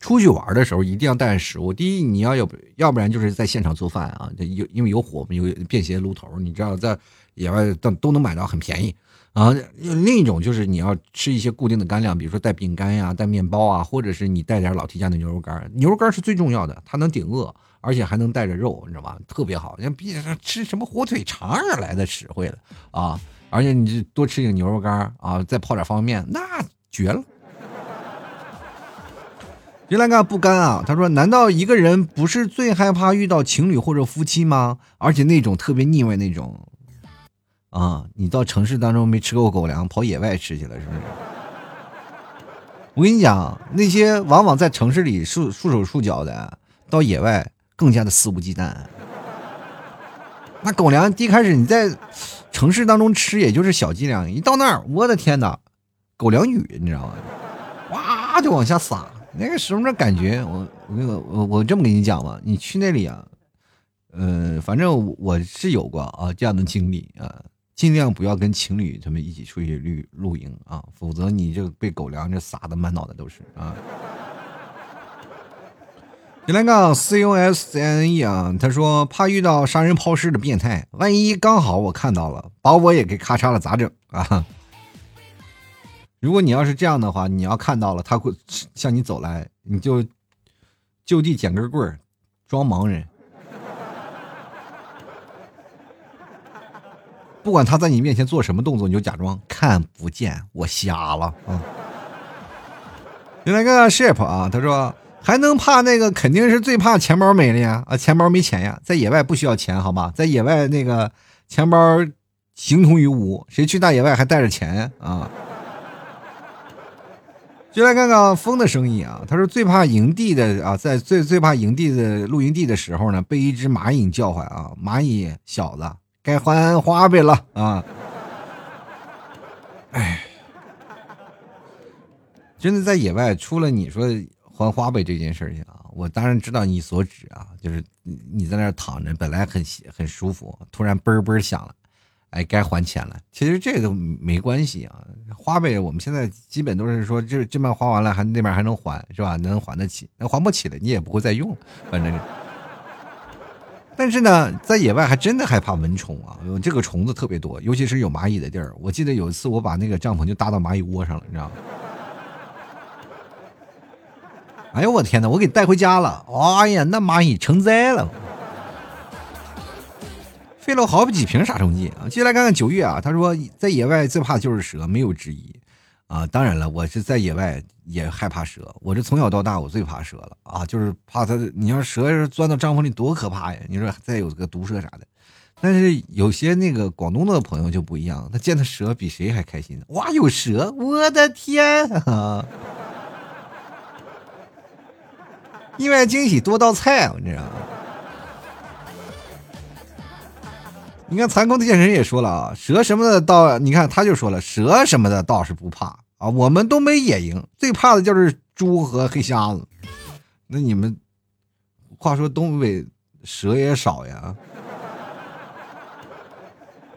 出去玩的时候一定要带食物。第一，你要有，要不然就是在现场做饭啊，有因为有火嘛，有便携炉头，你知道在野外都都能买到，很便宜啊。另一种就是你要吃一些固定的干粮，比如说带饼干呀、带面包啊，或者是你带点老 T 家的牛肉干。牛肉干是最重要的，它能顶饿，而且还能带着肉，你知道吧？特别好，像比吃什么火腿肠来的实惠了啊！而且你多吃点牛肉干啊，再泡点方便面，那。绝了！原来干不甘啊？他说：“难道一个人不是最害怕遇到情侣或者夫妻吗？而且那种特别腻歪那种啊！你到城市当中没吃过狗粮，跑野外吃去了是不是？我跟你讲，那些往往在城市里束束手束脚的，到野外更加的肆无忌惮。那狗粮一开始你在城市当中吃，也就是小剂量，一到那儿，我的天哪！”狗粮雨，你知道吗？哇，就往下撒。那个时候那感觉，我我我我这么跟你讲吧，你去那里啊，嗯，反正我是有过啊这样的经历啊，尽量不要跟情侣他们一起出去露露营啊，否则你就被狗粮这撒的满脑袋都是啊。你来杠 C U S N E 啊，他说怕遇到杀人抛尸的变态，万一刚好我看到了，把我也给咔嚓了，咋整啊？如果你要是这样的话，你要看到了他会向你走来，你就就地捡根棍儿，装盲人，不管他在你面前做什么动作，你就假装看不见，我瞎了。啊！另来个 ship 啊，他说还能怕那个，肯定是最怕钱包没了呀？啊，钱包没钱呀，在野外不需要钱好吗，在野外那个钱包形同于无，谁去大野外还带着钱啊？就来看看风的声音啊！他说最怕营地的啊，在最最怕营地的露营地的时候呢，被一只蚂蚁叫唤啊！蚂蚁小子，该还花呗了啊！哎，真的在野外，除了你说还花呗这件事情啊，我当然知道你所指啊，就是你在那躺着，本来很很舒服，突然嘣嘣响了。哎，该还钱了。其实这个没关系啊，花呗我们现在基本都是说，这这边花完了，还那边还能还，是吧？能还得起，那还不起了，你也不会再用，反正。但是呢，在野外还真的害怕蚊虫啊，这个虫子特别多，尤其是有蚂蚁的地儿。我记得有一次，我把那个帐篷就搭到蚂蚁窝上了，你知道吗？哎呦我天哪，我给带回家了。哎呀，那蚂蚁成灾了。费了好几瓶杀虫剂啊！接下来看看九月啊，他说在野外最怕就是蛇，没有之一啊。当然了，我是在野外也害怕蛇，我这从小到大我最怕蛇了啊，就是怕它。你要蛇要是钻到帐篷里多可怕呀！你说再有个毒蛇啥的，但是有些那个广东的朋友就不一样，他见到蛇比谁还开心。哇，有蛇！我的天啊！意外惊喜多道菜，你知道吗？你看残酷的剑神也说了啊，蛇什么的倒，你看他就说了，蛇什么的倒是不怕啊，我们东北野营最怕的就是猪和黑瞎子。那你们，话说东北蛇也少呀。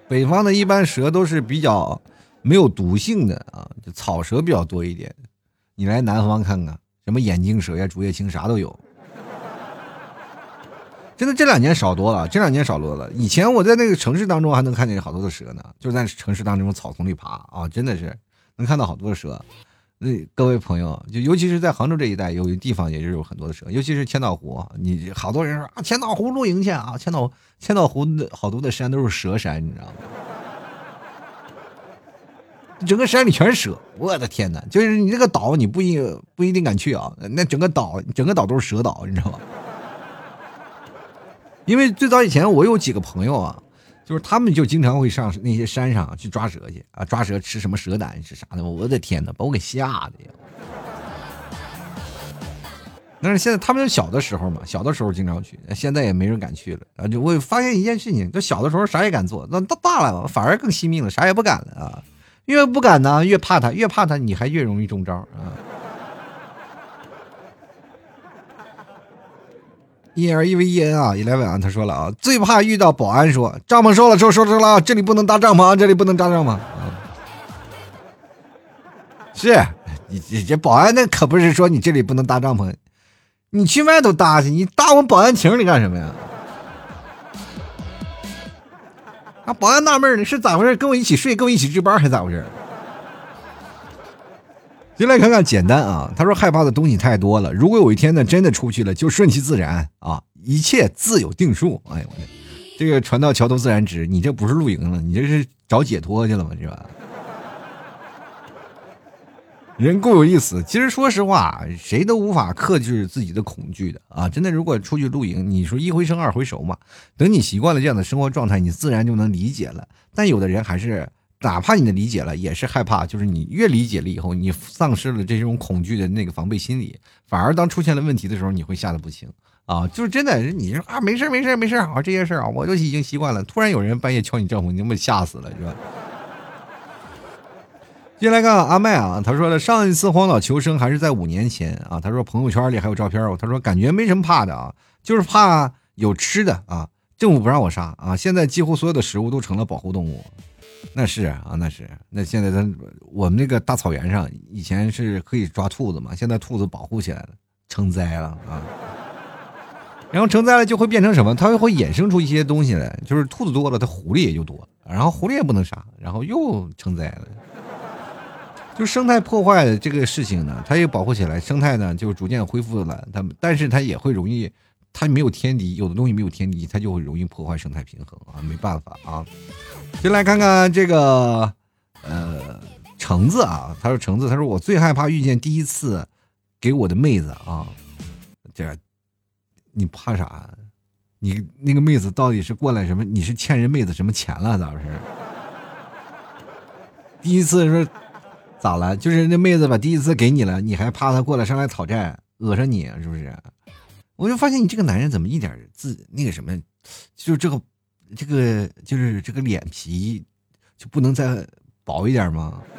北方的一般蛇都是比较没有毒性的啊，就草蛇比较多一点。你来南方看看，什么眼镜蛇呀、竹叶青啥都有。真的这两年少多了，这两年少多了。以前我在那个城市当中还能看见好多的蛇呢，就在城市当中草丛里爬啊，真的是能看到好多的蛇。那各位朋友，就尤其是在杭州这一带，有地方也是有很多的蛇，尤其是千岛湖。你好多人说啊，千岛湖露营去啊，千岛千岛湖的好多的山都是蛇山，你知道吗？整个山里全是蛇，我的天哪！就是你这个岛，你不一不一定敢去啊，那整个岛整个岛都是蛇岛，你知道吗？因为最早以前我有几个朋友啊。就是他们就经常会上那些山上去抓蛇去啊，抓蛇吃什么蛇胆是啥的，我的天哪，把我给吓的呀！但是现在他们小的时候嘛，小的时候经常去，现在也没人敢去了啊。就我发现一件事情，就小的时候啥也敢做，那到大了反而更惜命了，啥也不敢了啊。越不敢呢，越怕他，越怕他，你还越容易中招啊。E L E V E N 啊，Eleven 啊，他说了啊，最怕遇到保安说帐篷收了，收收收了，这里不能搭帐篷，这里不能搭帐篷啊。是你这这保安那可不是说你这里不能搭帐篷，你去外头搭去，你搭我们保安亭里干什么呀？啊，保安纳闷呢，是咋回事？跟我一起睡，跟我一起值班，还咋回事？进来看看，简单啊。他说害怕的东西太多了，如果有一天呢，真的出去了，就顺其自然啊，一切自有定数。哎呦我天，这个船到桥头自然直，你这不是露营了，你这是找解脱去了吗？是吧？人够有意思，其实说实话，谁都无法克制自己的恐惧的啊！真的，如果出去露营，你说一回生二回熟嘛，等你习惯了这样的生活状态，你自然就能理解了。但有的人还是。哪怕你的理解了，也是害怕。就是你越理解了以后，你丧失了这种恐惧的那个防备心理，反而当出现了问题的时候，你会吓得不轻啊！就是真的，你说啊，没事没事没事啊，这些事儿啊，我都已经习惯了。突然有人半夜敲你帐篷，你被吓死了，是吧？接下来看阿麦啊，他说了，上一次荒岛求生还是在五年前啊。他说朋友圈里还有照片他说感觉没什么怕的啊，就是怕有吃的啊。政府不让我杀啊，现在几乎所有的食物都成了保护动物。那是啊，那是那现在咱我们那个大草原上以前是可以抓兔子嘛，现在兔子保护起来了，成灾了啊。然后成灾了就会变成什么？它会衍生出一些东西来，就是兔子多了，它狐狸也就多了，然后狐狸也不能杀，然后又成灾了。就生态破坏这个事情呢，它也保护起来，生态呢就逐渐恢复了。它但是它也会容易，它没有天敌，有的东西没有天敌，它就会容易破坏生态平衡啊，没办法啊。先来看看这个，呃，橙子啊，他说橙子，他说我最害怕遇见第一次给我的妹子啊，这你怕啥？你那个妹子到底是过来什么？你是欠人妹子什么钱了？咋回事？第一次是咋了？就是那妹子把第一次给你了，你还怕她过来上来讨债，讹上你是不是？我就发现你这个男人怎么一点自那个什么，就这个。这个就是这个脸皮，就不能再薄一点吗？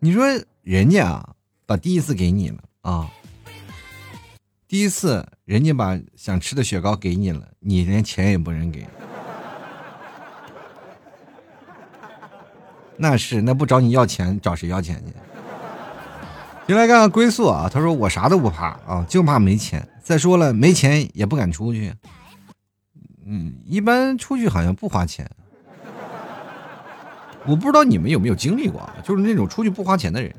你说人家啊，把第一次给你了啊，第一次人家把想吃的雪糕给你了，你连钱也不认给，那是那不找你要钱，找谁要钱去？进来看看归宿啊，他说我啥都不怕啊，就怕没钱。再说了，没钱也不敢出去。嗯，一般出去好像不花钱。我不知道你们有没有经历过，就是那种出去不花钱的人。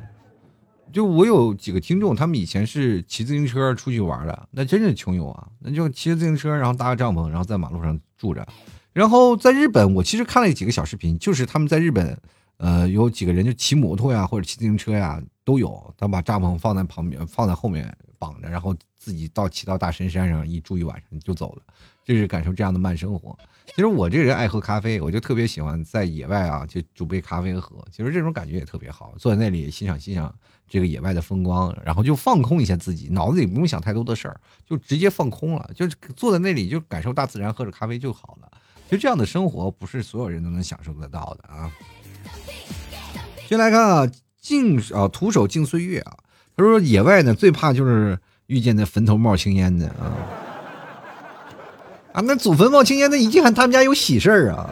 就我有几个听众，他们以前是骑自行车出去玩的，那真是穷游啊！那就骑着自行车，然后搭个帐篷，然后在马路上住着。然后在日本，我其实看了几个小视频，就是他们在日本，呃，有几个人就骑摩托呀，或者骑自行车呀，都有。他把帐篷放在旁边，放在后面。绑着，然后自己到骑到大神山上一住一晚上就走了，这是感受这样的慢生活。其实我这人爱喝咖啡，我就特别喜欢在野外啊，就煮杯咖啡喝。其实这种感觉也特别好，坐在那里欣赏欣赏这个野外的风光，然后就放空一下自己，脑子里不用想太多的事儿，就直接放空了，就坐在那里就感受大自然，喝着咖啡就好了。就这样的生活，不是所有人都能享受得到的啊。先来看啊，静啊，徒手静岁月啊。他说野外呢，最怕就是遇见那坟头冒青烟的啊。啊，那祖坟冒青烟，那一定他们家有喜事儿啊。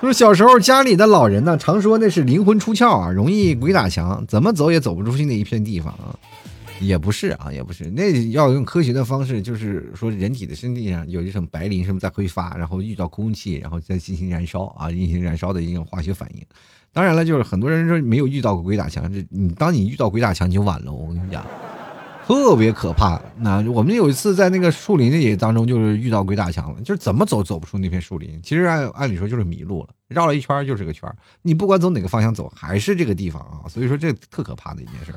说小时候家里的老人呢，常说那是灵魂出窍啊，容易鬼打墙，怎么走也走不出去那一片地方啊。也不是啊，也不是，那要用科学的方式，就是说人体的身体上有一种白磷什么在挥发，然后遇到空气，然后再进行燃烧啊，进行燃烧的一种化学反应。当然了，就是很多人说没有遇到过鬼打墙，这你当你遇到鬼打墙你就晚了，我跟你讲。特别可怕。那我们有一次在那个树林里当中，就是遇到鬼打墙了，就是怎么走走不出那片树林。其实按按理说就是迷路了，绕了一圈就是个圈你不管走哪个方向走，还是这个地方啊。所以说这特可怕的一件事。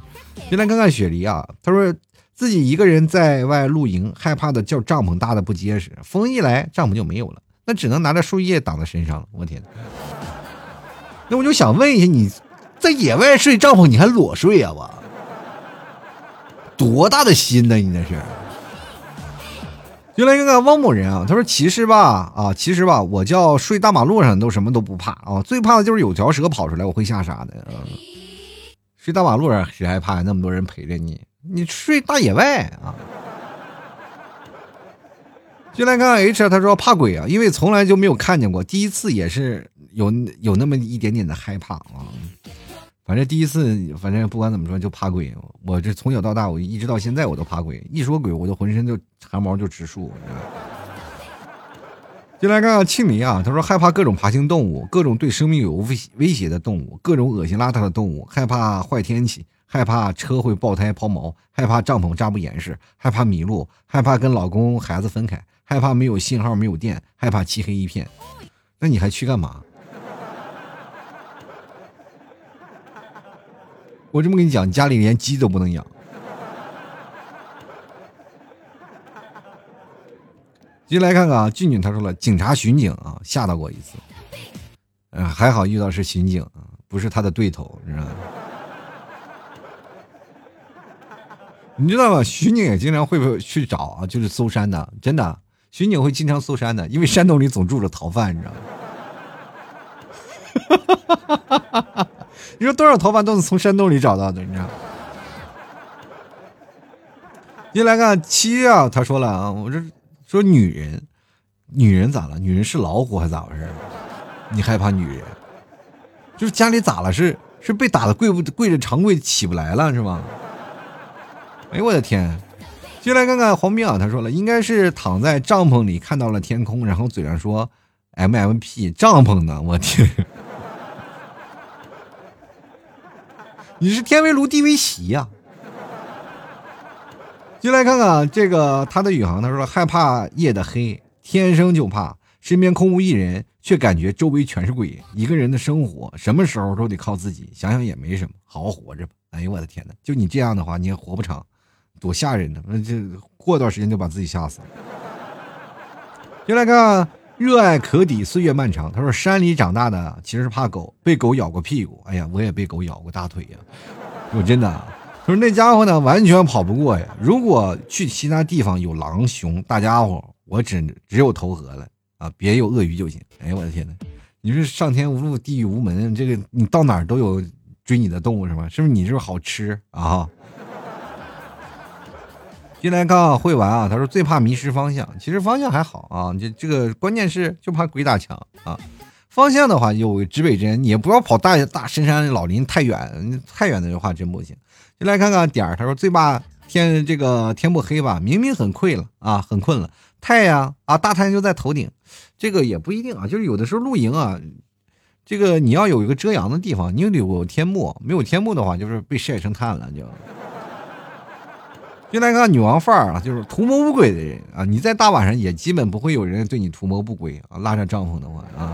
先来看看雪梨啊，他说自己一个人在外露营，害怕的叫帐篷搭的不结实，风一来帐篷就没有了，那只能拿着树叶挡在身上了。我天那我就想问一下，你在野外睡帐篷，你还裸睡啊？我。多大的心呢？你那是。原来那个汪某人啊，他说：“其实吧，啊，其实吧，我叫睡大马路上都什么都不怕啊，最怕的就是有条蛇跑出来，我会吓傻的。啊。睡大马路上谁害怕？那么多人陪着你，你睡大野外啊。”进来看看 H，他说怕鬼啊，因为从来就没有看见过，第一次也是有有那么一点点的害怕啊。反正第一次，反正不管怎么说就怕鬼。我这从小到大，我一直到现在我都怕鬼。一说鬼，我就浑身就汗毛就直竖。进来看看庆林啊，他说害怕各种爬行动物，各种对生命有威威胁的动物，各种恶心邋遢的动物，害怕坏天气，害怕车会爆胎抛锚，害怕帐篷扎不严实，害怕迷路，害怕跟老公孩子分开，害怕没有信号没有电，害怕漆黑一片。那你还去干嘛？我这么跟你讲，家里连鸡都不能养。进来看看啊，俊俊他说了，警察巡警啊，吓到过一次，嗯，还好遇到是巡警，不是他的对头，你知道吗？你知道吗？巡警也经常会会去找啊？就是搜山的，真的，巡警会经常搜山的，因为山洞里总住着逃犯，你知道吗？你说多少逃犯都是从山洞里找到的，你知道？进来看七啊，他说了啊，我这说女人，女人咋了？女人是老虎还是咋回事？你害怕女人？就是家里咋了？是是被打的跪不跪着长跪起不来了是吗？哎呦我的天！进来看看黄斌啊，他说了，应该是躺在帐篷里看到了天空，然后嘴上说 M M P 帐篷呢，我天！你是天为炉地为席呀！进来看看这个他的宇航，他说害怕夜的黑，天生就怕，身边空无一人，却感觉周围全是鬼。一个人的生活，什么时候都得靠自己，想想也没什么，好好活着吧。哎呦我的天哪！就你这样的话，你也活不长，多吓人呢！那这过段时间就把自己吓死了。就来看。热爱可抵岁月漫长。他说：“山里长大的其实是怕狗，被狗咬过屁股。哎呀，我也被狗咬过大腿呀！我真的，他说那家伙呢，完全跑不过呀。如果去其他地方有狼熊大家伙，我只只有投河了啊，别有鳄鱼就行。哎呀，我的天哪！你说上天无路，地狱无门，这个你到哪儿都有追你的动物是吗？是不是你就是好吃啊？”进来刚会玩啊，他说最怕迷失方向，其实方向还好啊，这这个关键是就怕鬼打墙啊。方向的话有指北针，你也不要跑大大深山老林太远，太远的话真不行。进来看看点儿，他说最怕天这个天不黑吧，明明很困了啊，很困了，太阳啊大太阳就在头顶，这个也不一定啊，就是有的时候露营啊，这个你要有一个遮阳的地方，你有天幕，没有天幕的话就是被晒成炭了就。就那个女王范儿啊，就是图谋不轨的人啊！你在大晚上也基本不会有人对你图谋不轨啊，拉上帐篷的话啊，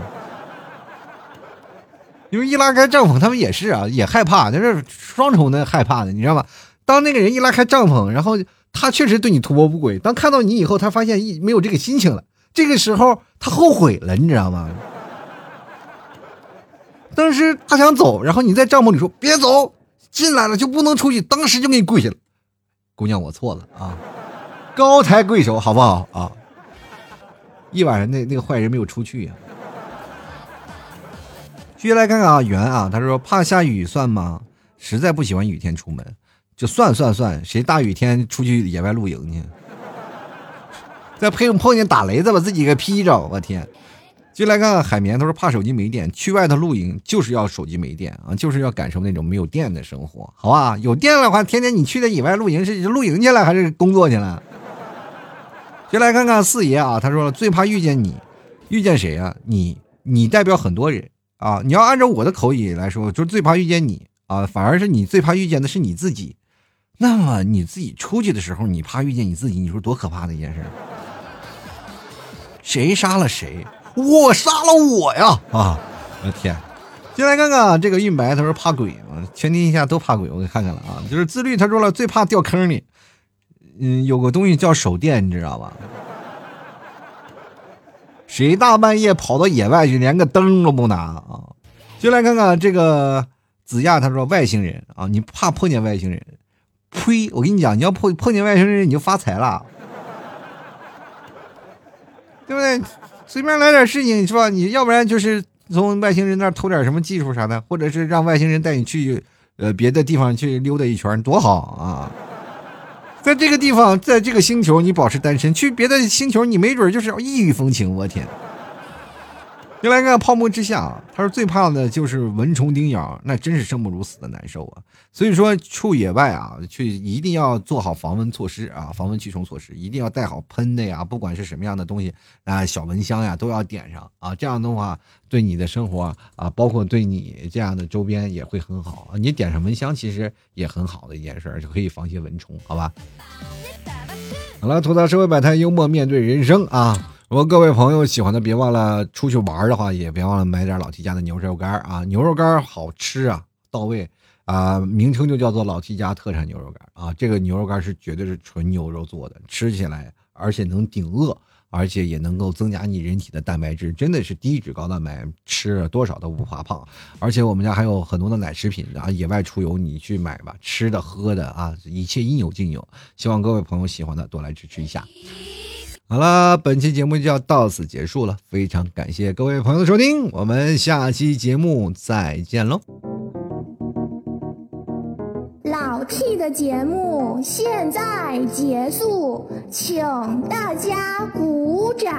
因为一拉开帐篷，他们也是啊，也害怕，就是双重的害怕的，你知道吗？当那个人一拉开帐篷，然后他确实对你图谋不轨，当看到你以后，他发现一没有这个心情了，这个时候他后悔了，你知道吗？当时他想走，然后你在帐篷里说别走，进来了就不能出去，当时就给你跪下了。姑娘，我错了啊，高抬贵手，好不好啊？一晚上那那个坏人没有出去呀。继续来看看啊，圆啊，他说怕下雨算吗？实在不喜欢雨天出门，就算算算，谁大雨天出去野外露营去？再碰碰见打雷，再把自己给劈着，我天！就来看看海绵，他说怕手机没电，去外头露营就是要手机没电啊，就是要感受那种没有电的生活，好吧？有电的话，天天你去的野外露营是露营去了还是工作去了？就来看看四爷啊，他说最怕遇见你，遇见谁啊？你你代表很多人啊，你要按照我的口语来说，就最怕遇见你啊，反而是你最怕遇见的是你自己。那么你自己出去的时候，你怕遇见你自己，你说多可怕的一件事？谁杀了谁？我杀了我呀！啊，我的天！进来看看这个运白，他说怕鬼嘛，全天下都怕鬼。我给看看了啊，就是自律，他说了最怕掉坑里。嗯，有个东西叫手电，你知道吧？谁大半夜跑到野外去，连个灯都不拿啊？进来看看这个子亚，他说外星人啊，你怕碰见外星人？呸！我跟你讲，你要碰碰见外星人，你就发财了，对不对？随便来点事情是吧？你要不然就是从外星人那偷点什么技术啥的，或者是让外星人带你去呃别的地方去溜达一圈，多好啊！在这个地方，在这个星球，你保持单身；去别的星球，你没准就是异域风情。我天！又来看泡沫之夏，他说最怕的就是蚊虫叮咬，那真是生不如死的难受啊！所以说出野外啊，去一定要做好防蚊措施啊，防蚊驱虫措施，一定要带好喷的呀，不管是什么样的东西啊，小蚊香呀都要点上啊，这样的话对你的生活啊，包括对你这样的周边也会很好啊。你点上蚊香其实也很好的一件事，就可以防些蚊虫，好吧？好了，吐槽社会百态，幽默面对人生啊！如果各位朋友喜欢的，别忘了出去玩的话，也别忘了买点老 T 家的牛肉干啊！牛肉干好吃啊，到位啊，名称就叫做老 T 家特产牛肉干啊。这个牛肉干是绝对是纯牛肉做的，吃起来而且能顶饿，而且也能够增加你人体的蛋白质，真的是低脂高蛋白，吃了多少都不怕胖。而且我们家还有很多的奶食品啊，野外出游你去买吧，吃的喝的啊，一切应有尽有。希望各位朋友喜欢的多来支持一下。好了，本期节目就要到此结束了，非常感谢各位朋友的收听，我们下期节目再见喽！老 T 的节目现在结束，请大家鼓掌。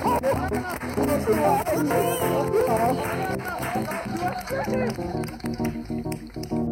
好，Thank you.